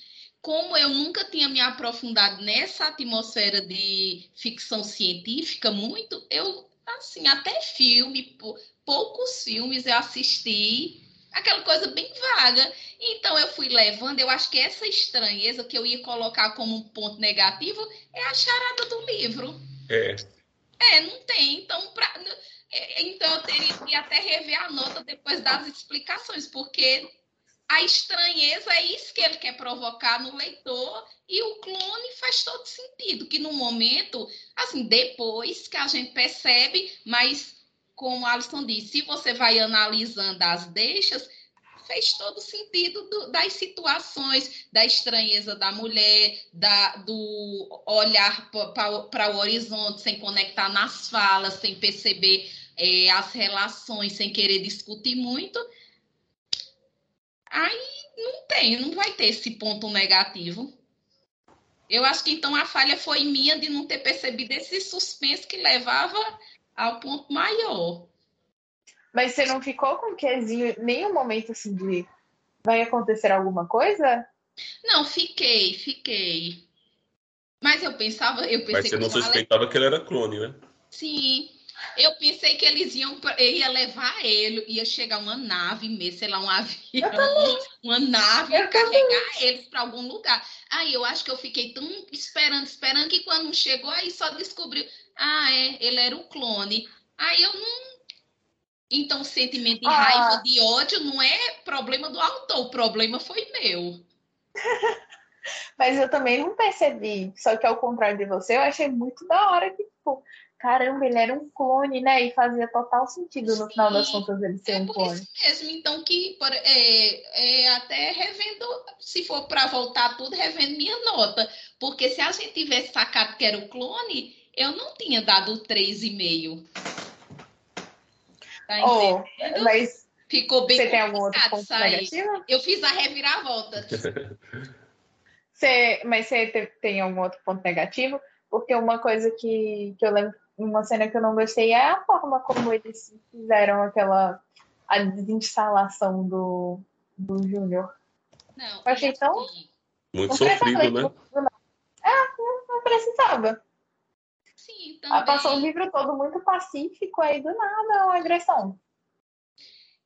como eu nunca tinha me aprofundado nessa atmosfera de ficção científica muito, eu, assim, até filme, poucos filmes eu assisti aquela coisa bem vaga. Então eu fui levando, eu acho que essa estranheza que eu ia colocar como um ponto negativo é a charada do livro. É. É, não tem. Então, pra, é, então eu teria que até rever a nota depois das explicações, porque a estranheza é isso que ele quer provocar no leitor e o clone faz todo sentido, que no momento, assim, depois que a gente percebe, mas como Alisson disse, se você vai analisando as deixas, fez todo sentido do, das situações, da estranheza da mulher, da, do olhar para o horizonte sem conectar nas falas, sem perceber é, as relações, sem querer discutir muito. Aí não tem, não vai ter esse ponto negativo. Eu acho que então a falha foi minha de não ter percebido esse suspense que levava ao ponto maior. Mas você não ficou com quezinho nenhum momento assim de vai acontecer alguma coisa? Não, fiquei, fiquei. Mas eu pensava, eu pensei Mas você não suspeitava que ele era clone, né? Sim. Eu pensei que eles iam, ia levar ele, ia chegar uma nave mesmo, sei lá, um avião, uma nave, e carregar eles para algum lugar. Aí eu acho que eu fiquei tão esperando, esperando, que quando chegou, aí só descobriu, ah, é, ele era o clone. Aí eu não. Então, sentimento de ah. raiva, de ódio, não é problema do autor, o problema foi meu. Mas eu também não percebi. Só que ao contrário de você, eu achei muito da hora que, tipo, caramba, ele era um clone, né? E fazia total sentido no Sim, final das contas ele ser é um clone. Isso mesmo, então que é, é, até revendo, se for para voltar tudo, revendo minha nota. Porque se a gente tivesse sacado que era o clone, eu não tinha dado 3,5. Tá oh, mas Ficou bem Você tem algum outro ponto sair. negativo? Eu fiz a reviravolta. você, mas você tem algum outro ponto negativo? Porque uma coisa que, que eu lembro uma cena que eu não gostei é a forma como eles fizeram aquela a desinstalação do, do Júnior. Não, eu achei tão. Muito sofrido, né? É, não precisava. Sim, também. Passou o livro todo muito pacífico, aí do nada uma agressão.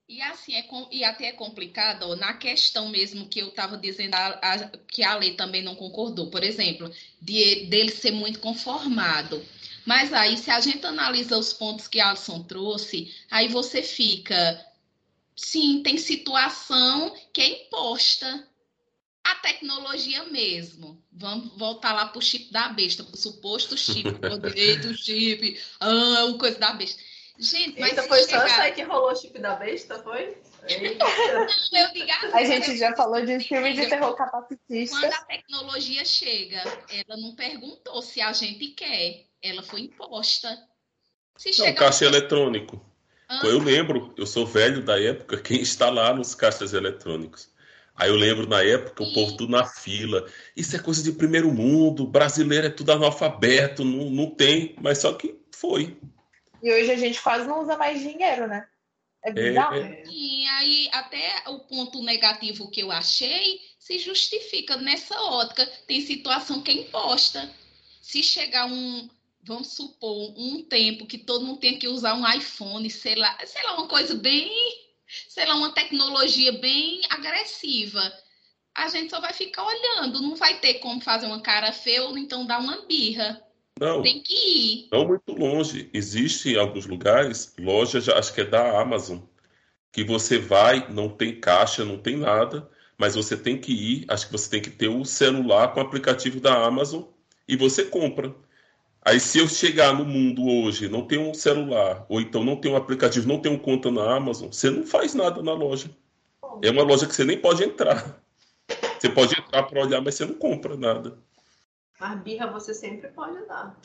E assim, é, e até é complicado ó, na questão mesmo que eu estava dizendo, a, a, que a lei também não concordou, por exemplo, de, dele ser muito conformado. Mas aí, se a gente analisa os pontos que Alisson trouxe, aí você fica. Sim, tem situação que é imposta. A tecnologia mesmo. Vamos voltar lá para o chip da besta, para o suposto chip, poder do chip, ah, o coisa da besta. Gente, mas Eita, foi chegar... só isso aí que rolou o chip da besta, foi? Não, assim, a gente já falou de filme de terror capacitista. Quando a tecnologia chega, ela não perguntou se a gente quer ela foi imposta. Se não, caixa um... eletrônico. Ah. Eu lembro, eu sou velho da época, quem está lá nos caixas eletrônicos. Aí eu lembro na época, o povo tudo na fila. Isso é coisa de primeiro mundo, brasileiro é tudo analfabeto, não, não tem, mas só que foi. E hoje a gente quase não usa mais dinheiro, né? É, é bizarro. É, E aí, até o ponto negativo que eu achei se justifica nessa ótica. Tem situação que é imposta. Se chegar um, vamos supor, um tempo que todo mundo tem que usar um iPhone, sei lá, sei lá, uma coisa bem, sei lá, uma tecnologia bem agressiva. A gente só vai ficar olhando, não vai ter como fazer uma cara feia ou então dar uma birra. Não, tem que ir. Não muito longe. Existe em alguns lugares, lojas, acho que é da Amazon, que você vai, não tem caixa, não tem nada, mas você tem que ir, acho que você tem que ter o celular com o aplicativo da Amazon e você compra. Aí, se eu chegar no mundo hoje, não tem um celular, ou então não tem um aplicativo, não tem um conta na Amazon, você não faz nada na loja. É uma loja que você nem pode entrar. Você pode entrar para olhar, mas você não compra nada. Mas birra você sempre pode dar.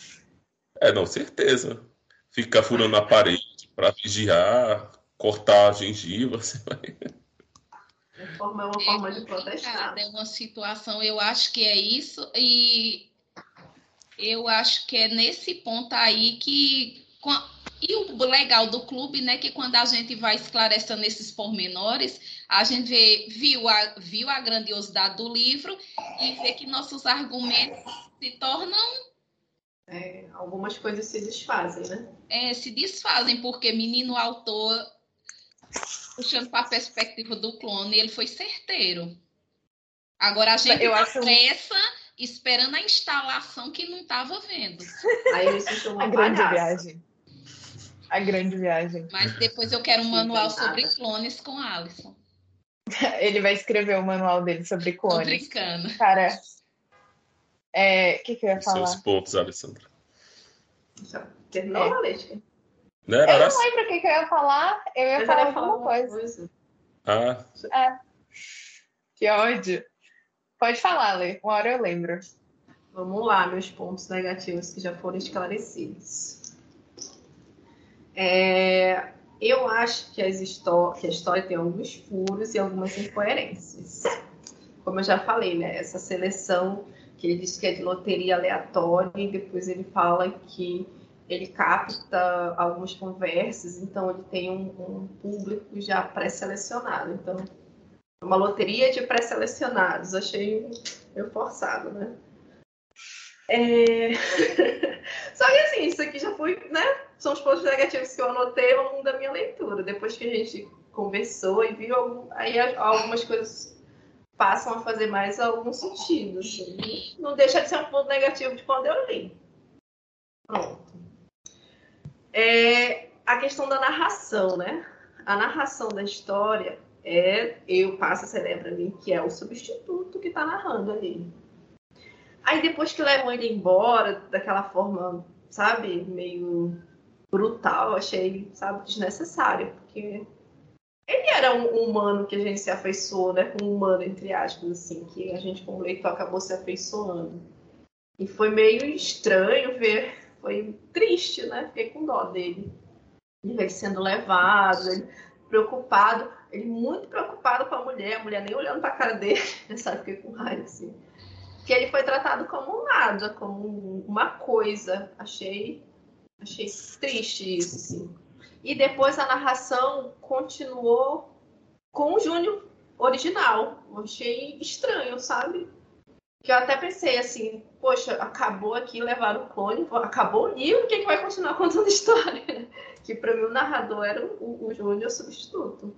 É, não, certeza. Ficar furando a parede para vigiar, cortar a gengiva, você vai. É é uma forma de protestar. É uma situação, eu acho que é isso, e eu acho que é nesse ponto aí que. E o legal do clube, né, que quando a gente vai esclarecendo esses pormenores, a gente vê, viu, a, viu a grandiosidade do livro e vê que nossos argumentos se tornam. É, algumas coisas se desfazem, né? É, se desfazem, porque menino autor puxando para a perspectiva do clone, ele foi certeiro. Agora a gente eu acho... pressa esperando a instalação que não estava vendo. Aí ele se uma a grande viagem. A grande viagem. Mas depois eu quero um manual sobre clones com Alisson. Ele vai escrever o manual dele sobre clones. Tô brincando. Cara, é, o que, que eu ia falar? Seus pontos, Alessandra. Terminou é. a né? Eu não lembro o que, que, eu ia falar. Eu ia eu falar alguma coisa. coisa. Ah. É. Que ódio. Pode falar, Lê. Uma hora eu lembro. Vamos lá, meus pontos negativos que já foram esclarecidos. É, eu acho que, que a história tem alguns furos e algumas incoerências. Como eu já falei, né? Essa seleção que ele diz que é de loteria aleatória e depois ele fala que ele capta algumas conversas, então ele tem um, um público já pré-selecionado. Então, uma loteria de pré-selecionados. Achei meio forçado, né? É... Só que assim, isso aqui já foi, né? São os pontos negativos que eu anotei ao longo da minha leitura. Depois que a gente conversou e viu, aí algumas coisas passam a fazer mais algum sentido. Assim. Não deixa de ser um ponto negativo de quando eu li. Pronto é a questão da narração, né? A narração da história é, eu passo a para mim, que é o substituto que está narrando ali. Aí depois que levam ele embora, daquela forma, sabe, meio brutal, achei, sabe, desnecessário, porque ele era um humano que a gente se afeiçoou, né? Um humano, entre aspas, assim, que a gente, como leitor, acabou se afeiçoando. E foi meio estranho ver foi triste, né? Fiquei com dó dele. Ele sendo levado, ele preocupado, ele muito preocupado com a mulher, a mulher nem olhando para a cara dele, sabe? Fiquei com raiva assim. Que ele foi tratado como nada, como uma coisa. Achei, achei triste isso, assim. E depois a narração continuou com o Júnior original. achei estranho, sabe? Que eu até pensei assim, poxa, acabou aqui levar o clone, acabou o livro, o que, é que vai continuar contando história? que para mim o narrador era o, o Júnior substituto.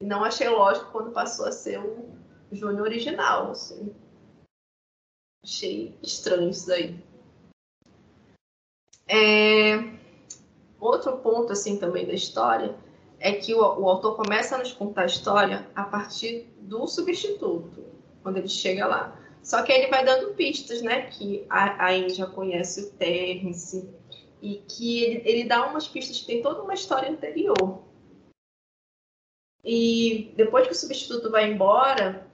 E não achei lógico quando passou a ser o Júnior original. Assim. Achei estranho isso daí. É... Outro ponto assim também da história é que o, o autor começa a nos contar a história a partir do substituto, quando ele chega lá. Só que ele vai dando pistas, né? Que a, a já conhece o Terence e que ele, ele dá umas pistas que tem toda uma história anterior. E depois que o substituto vai embora,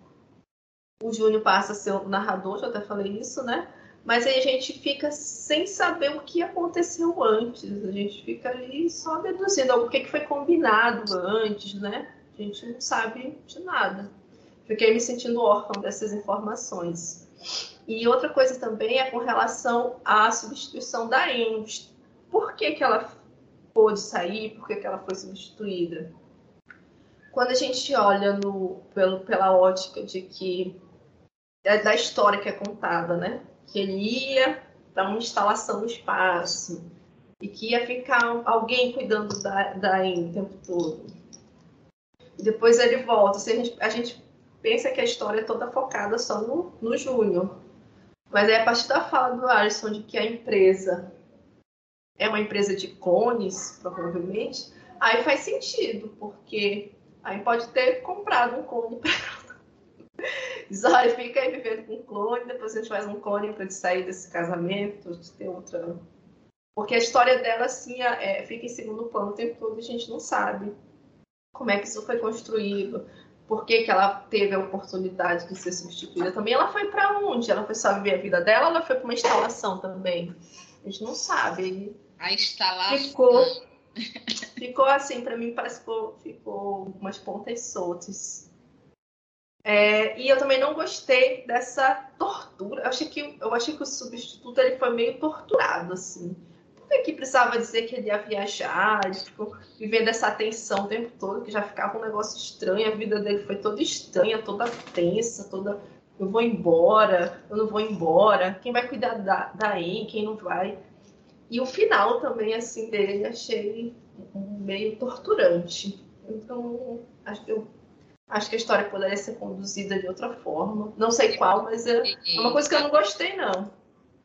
o Júnior passa a ser o narrador, já até falei isso, né? Mas aí a gente fica sem saber o que aconteceu antes. A gente fica ali só deduzindo o que foi combinado antes, né? A gente não sabe de nada fiquei me sentindo órfã dessas informações. E outra coisa também é com relação à substituição da Envy. Por que, que ela pôde sair? Por que, que ela foi substituída? Quando a gente olha no, pelo, pela ótica de que é da história que é contada, né? Que ele ia para uma instalação no espaço e que ia ficar alguém cuidando da, da o tempo todo. Depois ele volta. Se a gente, a gente pensa que a história é toda focada só no, no Júnior. Mas é a partir da fala do Alisson de que a empresa é uma empresa de clones, provavelmente, aí faz sentido, porque aí pode ter comprado um clone para Diz, olha, fica aí vivendo com um clone, depois a gente faz um clone para sair desse casamento, de ter outra. Porque a história dela, assim, é, fica em segundo plano o tempo todo e a gente não sabe como é que isso foi construído, por que, que ela teve a oportunidade de ser substituída também. Ela foi para onde? Ela foi só viver a vida dela ela foi para uma instalação também? A gente não sabe. A instalação. Ficou, ficou assim, para mim parece que ficou, umas pontas soltas. É, e eu também não gostei dessa tortura. Eu achei que, eu achei que o substituto ele foi meio torturado, assim. Por que, precisava dizer que ele ia viajar? Ele ficou vivendo essa tensão o tempo todo, que já ficava um negócio estranho. A vida dele foi toda estranha, toda tensa, toda. Eu vou embora, eu não vou embora. Quem vai cuidar da, quem não vai? E o final também, assim, dele, achei meio torturante. Então, acho que eu Acho que a história poderia ser conduzida de outra forma. Não sei qual, mas é, é uma coisa que eu não gostei, não.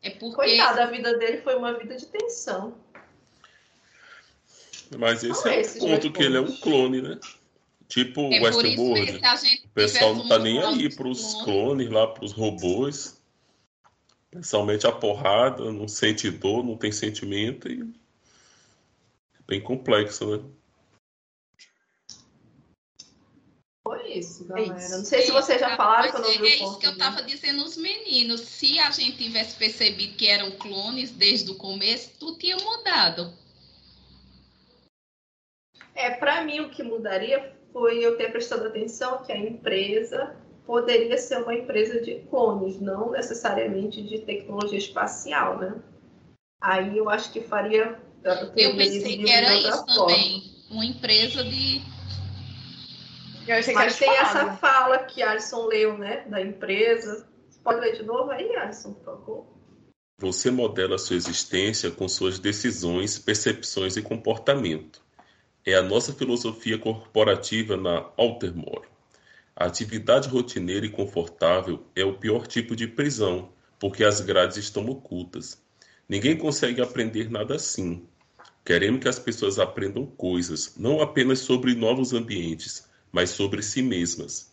É porque... Coitada, a vida dele foi uma vida de tensão. Mas esse não é, é o ponto, que ele é um clone, né? Tipo é Westworld. O pessoal não tá nem aí pros clones, clones lá, pros robôs. Principalmente a porrada, não sente dor, não tem sentimento e... É bem complexo, né? Foi isso, é galera. Isso. Não sei se vocês já falaram quando eu vi É isso que eu estava dizendo aos meninos. Se a gente tivesse percebido que eram clones desde o começo, tudo tinha mudado. É, para mim o que mudaria foi eu ter prestado atenção que a empresa poderia ser uma empresa de clones, não necessariamente de tecnologia espacial, né? Aí eu acho que faria. Eu pensei que era isso forma. também, uma empresa de mas tem essa fala que Alisson leu, né, da empresa. Você pode ler de novo aí, Alisson, por favor? Você modela sua existência com suas decisões, percepções e comportamento. É a nossa filosofia corporativa na Altermore. A atividade rotineira e confortável é o pior tipo de prisão, porque as grades estão ocultas. Ninguém consegue aprender nada assim. Queremos que as pessoas aprendam coisas, não apenas sobre novos ambientes, mas sobre si mesmas.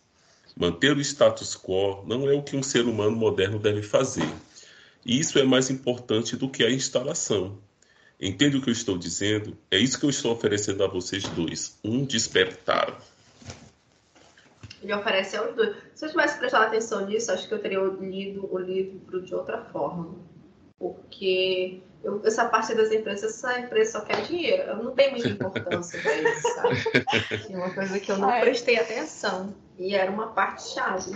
Manter o status quo não é o que um ser humano moderno deve fazer. E isso é mais importante do que a instalação. Entende o que eu estou dizendo? É isso que eu estou oferecendo a vocês dois: um despertar. Ele oferece aos dois. Se eu tivesse prestado atenção nisso, acho que eu teria lido o livro de outra forma. Porque eu, essa parte das empresas, essa empresa só quer dinheiro. Eu não tenho muita importância para isso, sabe? É uma coisa que eu não prestei atenção. E era uma parte chave.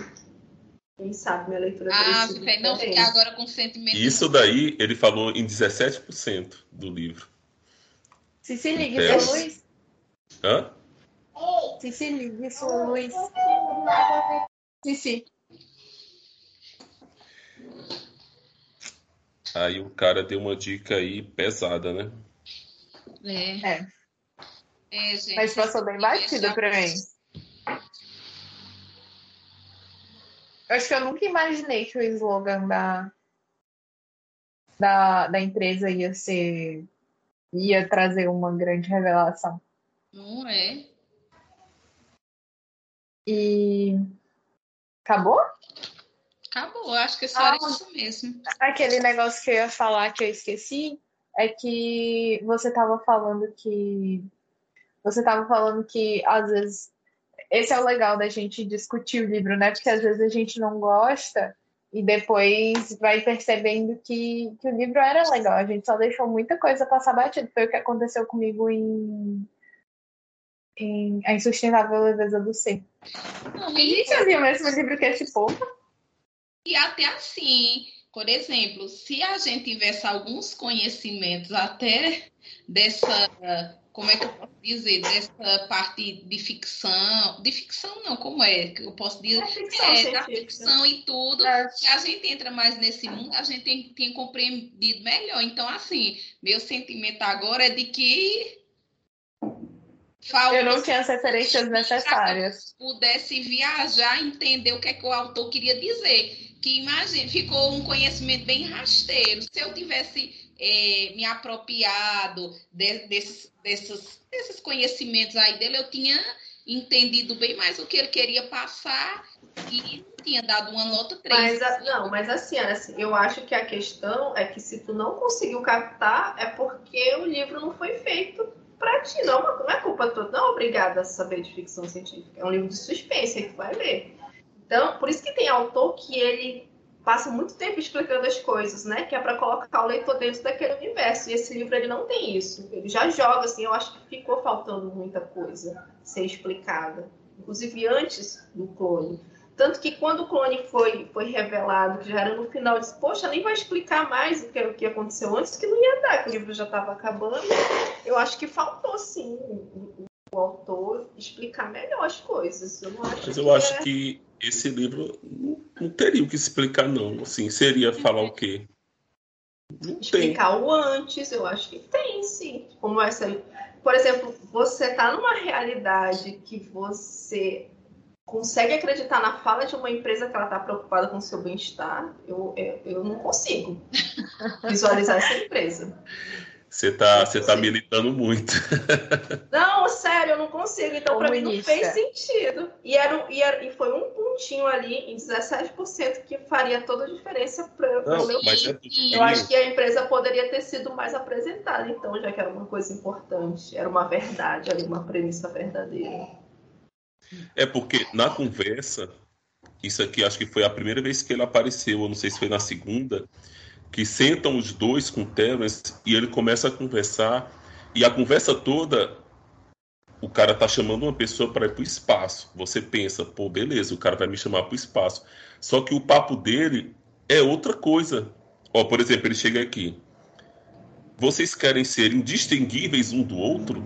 Quem sabe minha leitura Ah, não ficar agora com sentimento. Isso daí ele falou em 17% do livro. Se se liga, seu Luiz. Hã? Se se liga, seu Luiz. Sim, sim. Aí o cara deu uma dica aí pesada, né? É. é. é gente, Mas passou bem batida pra mim. Eu acho que eu nunca imaginei que o slogan da, da, da empresa ia ser. ia trazer uma grande revelação. Não é? E. Acabou? Acabou, acho que só ah, era isso mesmo. Aquele negócio que eu ia falar que eu esqueci é que você estava falando que. Você estava falando que às vezes. Esse é o legal da gente discutir o livro, né? Porque às vezes a gente não gosta e depois vai percebendo que, que o livro era legal. A gente só deixou muita coisa passar batido. Foi o que aconteceu comigo em, em A Insustentável Leveza do Ser. Não, e... Você viu o mesmo livro que esse povo? E até assim, por exemplo, se a gente tivesse alguns conhecimentos até dessa, como é que eu posso dizer, dessa parte de ficção, de ficção não, como é que eu posso dizer? É, ficção, é da ficção e tudo, é. se a gente entra mais nesse mundo, a gente tem, tem compreendido melhor. Então, assim, meu sentimento agora é de que Falta eu não tinha as referências necessárias. Pudesse viajar, entender o que é que o autor queria dizer que imagine, ficou um conhecimento bem rasteiro. Se eu tivesse é, me apropriado de, desses, desses, desses conhecimentos aí dele, eu tinha entendido bem mais o que ele queria passar e tinha dado uma nota 3. Mas, não, mas assim, assim, eu acho que a questão é que se tu não conseguiu captar, é porque o livro não foi feito para ti. Não, não é culpa tua, não é obrigada a saber de ficção científica. É um livro de suspense que tu vai ler. Então, por isso que tem autor que ele passa muito tempo explicando as coisas, né? Que é para colocar o leitor dentro daquele universo. E esse livro ele não tem isso. Ele já joga assim. Eu acho que ficou faltando muita coisa ser explicada, inclusive antes do clone. Tanto que quando o clone foi, foi revelado, que já era no final, eu disse, poxa, nem vai explicar mais o que, o que aconteceu antes, que não ia dar, que o livro já estava acabando. Eu acho que faltou, sim, o, o, autor explicar melhor as coisas. Eu Mas eu acho é... que esse livro não, não, teria o que explicar, não. Assim, seria falar o quê? Não explicar tem. o antes, eu acho que tem, sim. Como essa. Por exemplo, você está numa realidade que você consegue acreditar na fala de uma empresa que ela está preocupada com o seu bem-estar, eu, eu, eu, não consigo visualizar essa empresa. Você está você tá militando muito. Não, sério, eu não consigo. Então, para mim, não fez sentido. E, era, e, era, e foi um pontinho ali, em 17%, que faria toda a diferença para o meu mas é Eu acho que a empresa poderia ter sido mais apresentada, então, já que era uma coisa importante. Era uma verdade ali, uma premissa verdadeira. É porque na conversa, isso aqui acho que foi a primeira vez que ele apareceu, eu não sei se foi na segunda, que sentam os dois com o Terence e ele começa a conversar, e a conversa toda, o cara tá chamando uma pessoa para ir para o espaço. Você pensa, pô, beleza, o cara vai me chamar para o espaço. Só que o papo dele é outra coisa. Ó, por exemplo, ele chega aqui. Vocês querem ser indistinguíveis um do outro?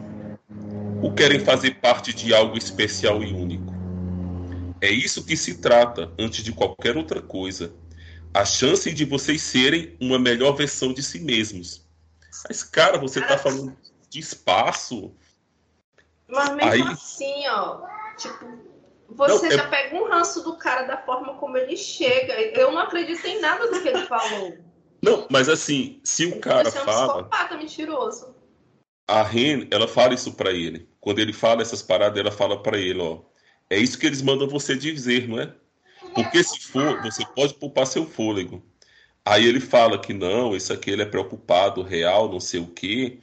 ou querem fazer parte de algo especial e único? É isso que se trata antes de qualquer outra coisa. A chance de vocês serem uma melhor versão de si mesmos. Mas, cara, você está falando de espaço. Mas mesmo Aí... assim, ó, tipo, você não, já é... pega um ranço do cara da forma como ele chega. Eu não acredito em nada do que ele falou. Não, mas assim, se o cara você é um fala. Psicopata mentiroso. A Ren, ela fala isso para ele quando ele fala essas paradas, ela fala para ele, ó, é isso que eles mandam você dizer, não é? Porque se for, você pode poupar seu fôlego. Aí ele fala que não, isso aqui ele é preocupado, real, não sei o quê.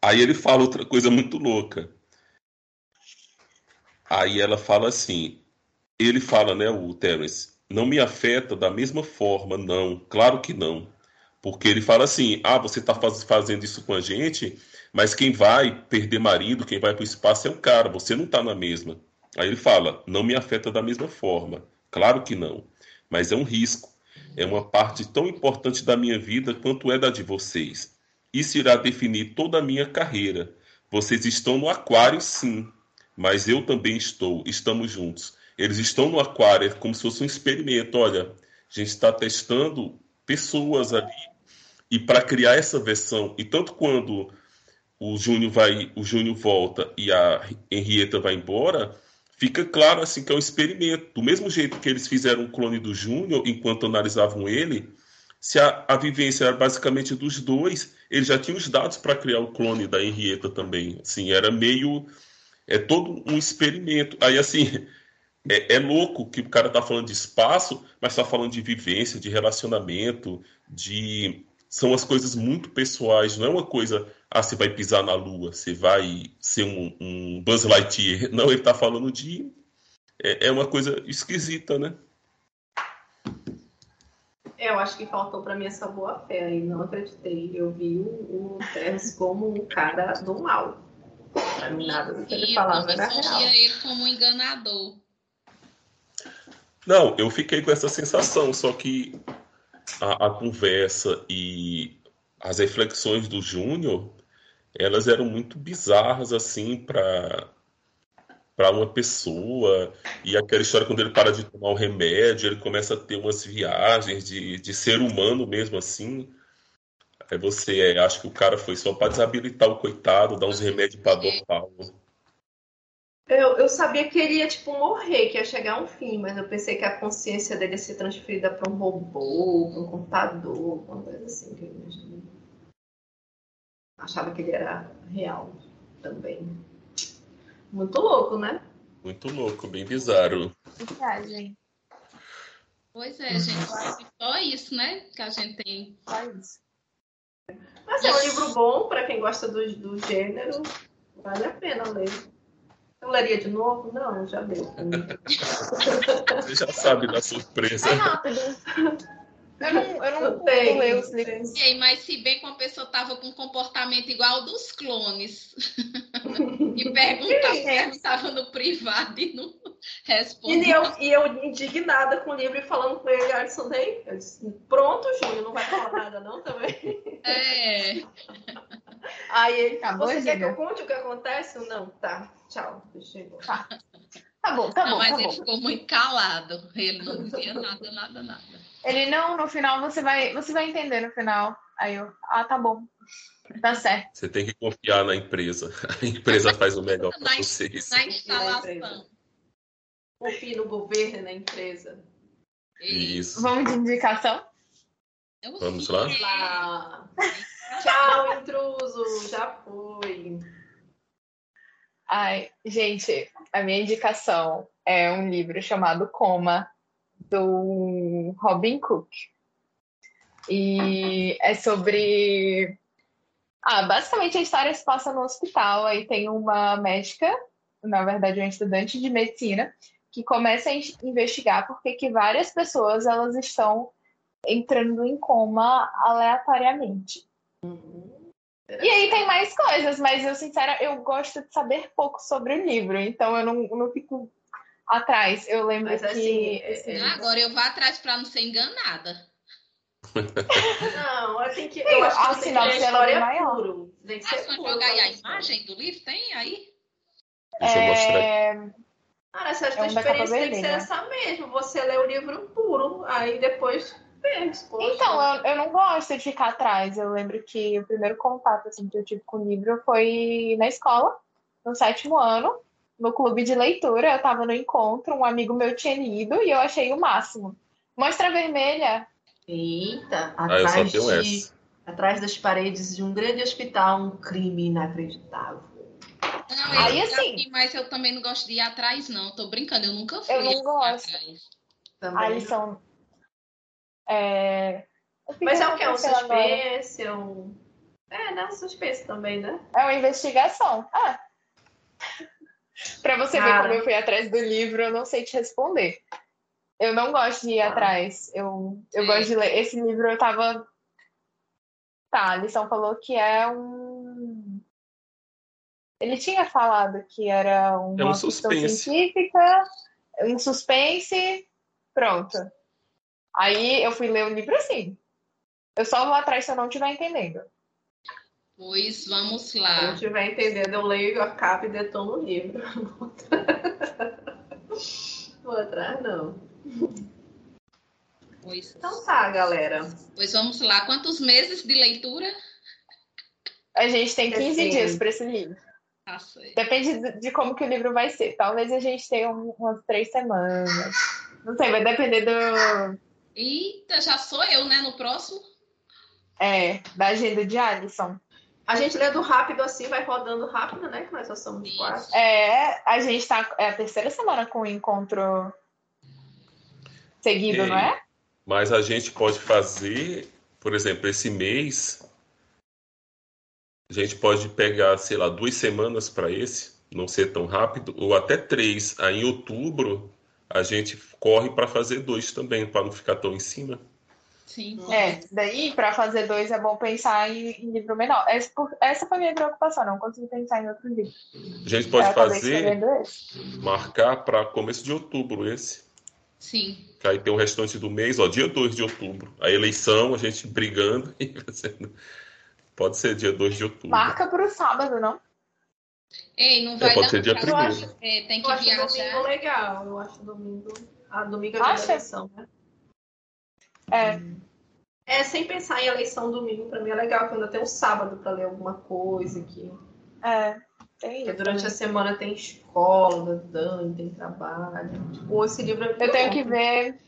Aí ele fala outra coisa muito louca. Aí ela fala assim, ele fala, né, o Terence, não me afeta da mesma forma, não, claro que não. Porque ele fala assim, ah, você está faz, fazendo isso com a gente, mas quem vai perder marido, quem vai para o espaço é o cara, você não está na mesma. Aí ele fala: não me afeta da mesma forma. Claro que não, mas é um risco. É uma parte tão importante da minha vida quanto é da de vocês. Isso irá definir toda a minha carreira. Vocês estão no aquário, sim, mas eu também estou. Estamos juntos. Eles estão no aquário, é como se fosse um experimento. Olha, a gente está testando pessoas ali. E para criar essa versão, e tanto quando o Júnior vai, o Júnior volta e a Henrietta vai embora, fica claro assim que é um experimento. Do mesmo jeito que eles fizeram o clone do Júnior enquanto analisavam ele, se a, a vivência era basicamente dos dois, eles já tinham os dados para criar o clone da Henrietta também. Assim, era meio é todo um experimento. Aí assim, é, é, louco que o cara tá falando de espaço, mas tá falando de vivência, de relacionamento, de são as coisas muito pessoais, não é uma coisa, ah, você vai pisar na lua, você vai ser um, um Buzz Lightyear. Não, ele está falando de. É, é, uma coisa esquisita, né? É, eu acho que faltou para mim essa boa fé aí, não acreditei. Eu vi o, o como um cara do mal. Nada do que ele falava era real. ele como enganador. Não, eu fiquei com essa sensação, só que a, a conversa e as reflexões do Júnior, elas eram muito bizarras assim para para uma pessoa e aquela história quando ele para de tomar o remédio ele começa a ter umas viagens de, de ser humano mesmo assim aí você acha que o cara foi só para desabilitar o coitado dar uns remédios para dopá-lo eu, eu sabia que ele ia, tipo, morrer, que ia chegar um fim, mas eu pensei que a consciência dele ia ser transferida para um robô, para um computador, uma coisa assim que eu imaginei. Achava que ele era real também. Muito louco, né? Muito louco, bem bizarro. Viagem. Pois é, gente, só isso, né? Que a gente tem. Só isso. Mas é um livro bom para quem gosta do, do gênero. Vale a pena ler. Eu leria de novo? Não, já deu. Você já sabe da surpresa. É rápido. Eu não, eu não tenho ler os livros. mas se bem que uma pessoa estava com um comportamento igual ao dos clones e perguntava, perguntava no privado e no, E eu, e eu indignada com o livro e falando com ele, eu disse, pronto, Júnior, não vai falar nada não também? É. Aí ele, tá você quer que eu conte o que acontece? Não, tá, tchau, deixa eu Tá. Tá bom, tá não, bom. Mas tá ele bom. ficou muito calado. Ele não dizia nada, nada, nada. Ele não, no final você vai, você vai entender no final. Aí eu, ah, tá bom. Tá certo. Você tem que confiar na empresa. A empresa faz o melhor para Na- vocês. Na instalação. Confie no governo e na empresa. Isso. Vamos de indicação? Eu Vamos lá? Lá. Tchau, intruso, já foi. Ai, gente, a minha indicação é um livro chamado Coma, do Robin Cook. E é sobre. Ah, basicamente a história se passa no hospital. Aí tem uma médica, na verdade, uma estudante de medicina, que começa a in- investigar porque que várias pessoas elas estão entrando em coma aleatoriamente. E aí tem mais coisas, mas eu, sincera, eu gosto de saber pouco sobre o livro, então eu não, não fico atrás. Eu lembro Mas, que. assim, é- é- Agora eu vou atrás para não ser enganada. Não, eu tenho que. Eu acho que a você tem que ter a ela é história maior. puro. Tem que Ah, ser puro. jogar aí a história. imagem do livro? Tem aí? Deixa eu mostrar. É, Cara, essa É experiência tem que ser vermelha. essa mesmo. Você lê o livro puro, aí depois poxa. Então, eu, eu não gosto de ficar atrás. Eu lembro que o primeiro contato assim, que eu tive com o livro foi na escola, no sétimo ano, no clube de leitura. Eu estava no encontro, um amigo meu tinha lido e eu achei o máximo. Mostra vermelha. Eita, Ah, atrás, tenho de, atrás das paredes de um grande hospital, um crime inacreditável. Não, Aí, assim- aqui, mas eu também não gosto de ir atrás, não. Tô brincando, eu nunca fui Eu não gosto. Aí são. É... Mas é o que? É um agora. suspense? É um. É, né? Um suspense também, né? É uma investigação. Ah. Pra você ver como eu fui atrás do livro, eu não sei te responder. Eu não gosto de ir Tá. atrás. Eu, eu Sim. gosto de ler. Esse livro eu tava. Tá, a lição falou que é um. Ele tinha falado que era uma É um suspense. científica, um suspense. Pronto. Aí eu fui ler o livro assim. Eu só vou atrás se eu não estiver entendendo. Pois vamos Se eu lá. não estiver entendendo, eu leio a capa e detono o livro. Vou atrás, não. Pois, Então tá, galera. pois vamos lá. Quantos meses de leitura? A gente tem 15 Assim. dias para esse livro. Certo. Depende de- como que o livro vai ser. Talvez a gente tenha um- umas três semanas. Não sei, vai depender do, Eita, já sou eu, né? No próximo? é, da agenda de Alisson. A gente lendo rápido assim, vai rodando rápido, né? Que nós só somos Isso. quatro. É, a gente tá. É a terceira semana com o encontro seguido, É. não é? Mas a gente pode fazer, por exemplo, esse mês, a gente pode pegar, sei lá, duas semanas para esse, não ser tão rápido, ou até três. Aí em outubro a gente corre para fazer dois também, para não ficar tão em cima. Sim. É, daí para fazer dois é bom pensar em, em livro menor. Essa, por- essa foi a minha preocupação, não consegui pensar em outro livro. A gente pode Eu fazer, marcar para começo de outubro esse. Sim. Que aí tem o restante do mês, ó, dia 2 de outubro. A eleição, a gente brigando e fazendo. Pode ser dia 2 de outubro. Marca pro sábado, não? Ei, não vai pode dar ser dia primeiro. É, tem Eu que acho domingo viajar. legal. Eu acho domingo. Ah, domingo é Acha? eleição, né? É. É, sem pensar em eleição domingo, pra mim é legal, que ainda tem um sábado pra ler alguma coisa aqui. É. Tem Porque durante a semana tem escola, Dani, tem trabalho. Tipo, esse livro é Eu tenho bom. que ver.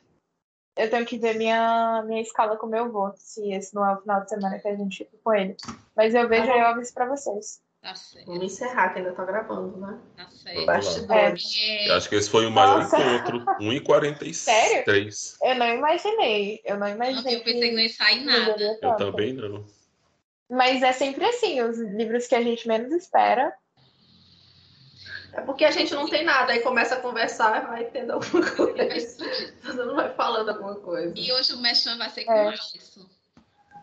Eu tenho que ver minha, minha escala com meu avô, se esse não é o final de semana que a gente fica com ele. Mas eu vejo Tá e eu aviso pra vocês. Tá certo. Vamos encerrar, que ainda tá gravando, né? Tá certo. Bastidores. É, Eu acho que esse foi o maior Nossa. encontro. 1h43. Sério? Eu não imaginei. Eu não imaginei. eu pensei que não ia sair nada. Eu também não. Mas é sempre assim, os livros que a gente menos espera. É porque a gente não tem nada, aí começa a conversar e vai tendo alguma coisa. Todo mundo vai falando alguma coisa. E hoje o Mechan vai ser com É. o Alisson.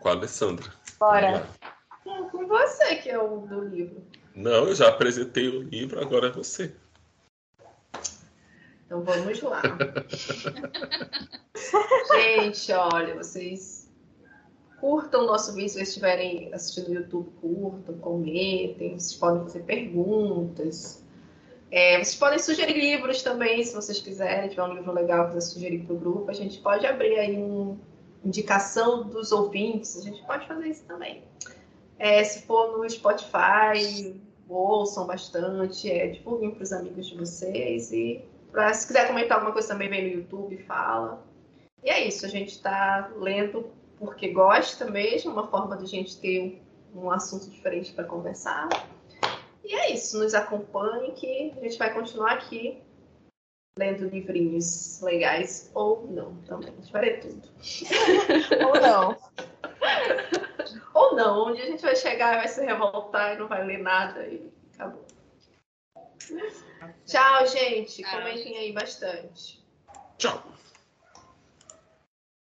Com a Alessandra. Bora. Com você, que é o do livro. Não, eu já apresentei o livro, agora é você. Então vamos lá. gente, olha, vocês curtam o nosso vídeo se vocês estiverem assistindo no YouTube, curtam, comentem, vocês podem fazer perguntas. É, vocês podem sugerir livros também, se vocês quiserem, tiver um livro legal para sugerir para o grupo, a gente pode abrir aí uma indicação dos ouvintes, a gente pode fazer isso também. É, se for no Spotify, ouçam bastante, é, divulguem para os amigos de vocês e pra, se quiser comentar alguma coisa também vem no YouTube, fala. E é isso, a gente está lendo porque gosta mesmo, uma forma de a gente ter um assunto diferente para conversar. E é isso, nos acompanhe que a gente vai continuar aqui lendo livrinhos legais ou não também. A gente vai ler tudo. ou não. ou não, onde a gente vai chegar e vai se revoltar e não vai ler nada e acabou. Tchau, gente. Comentem aí bastante. Tchau.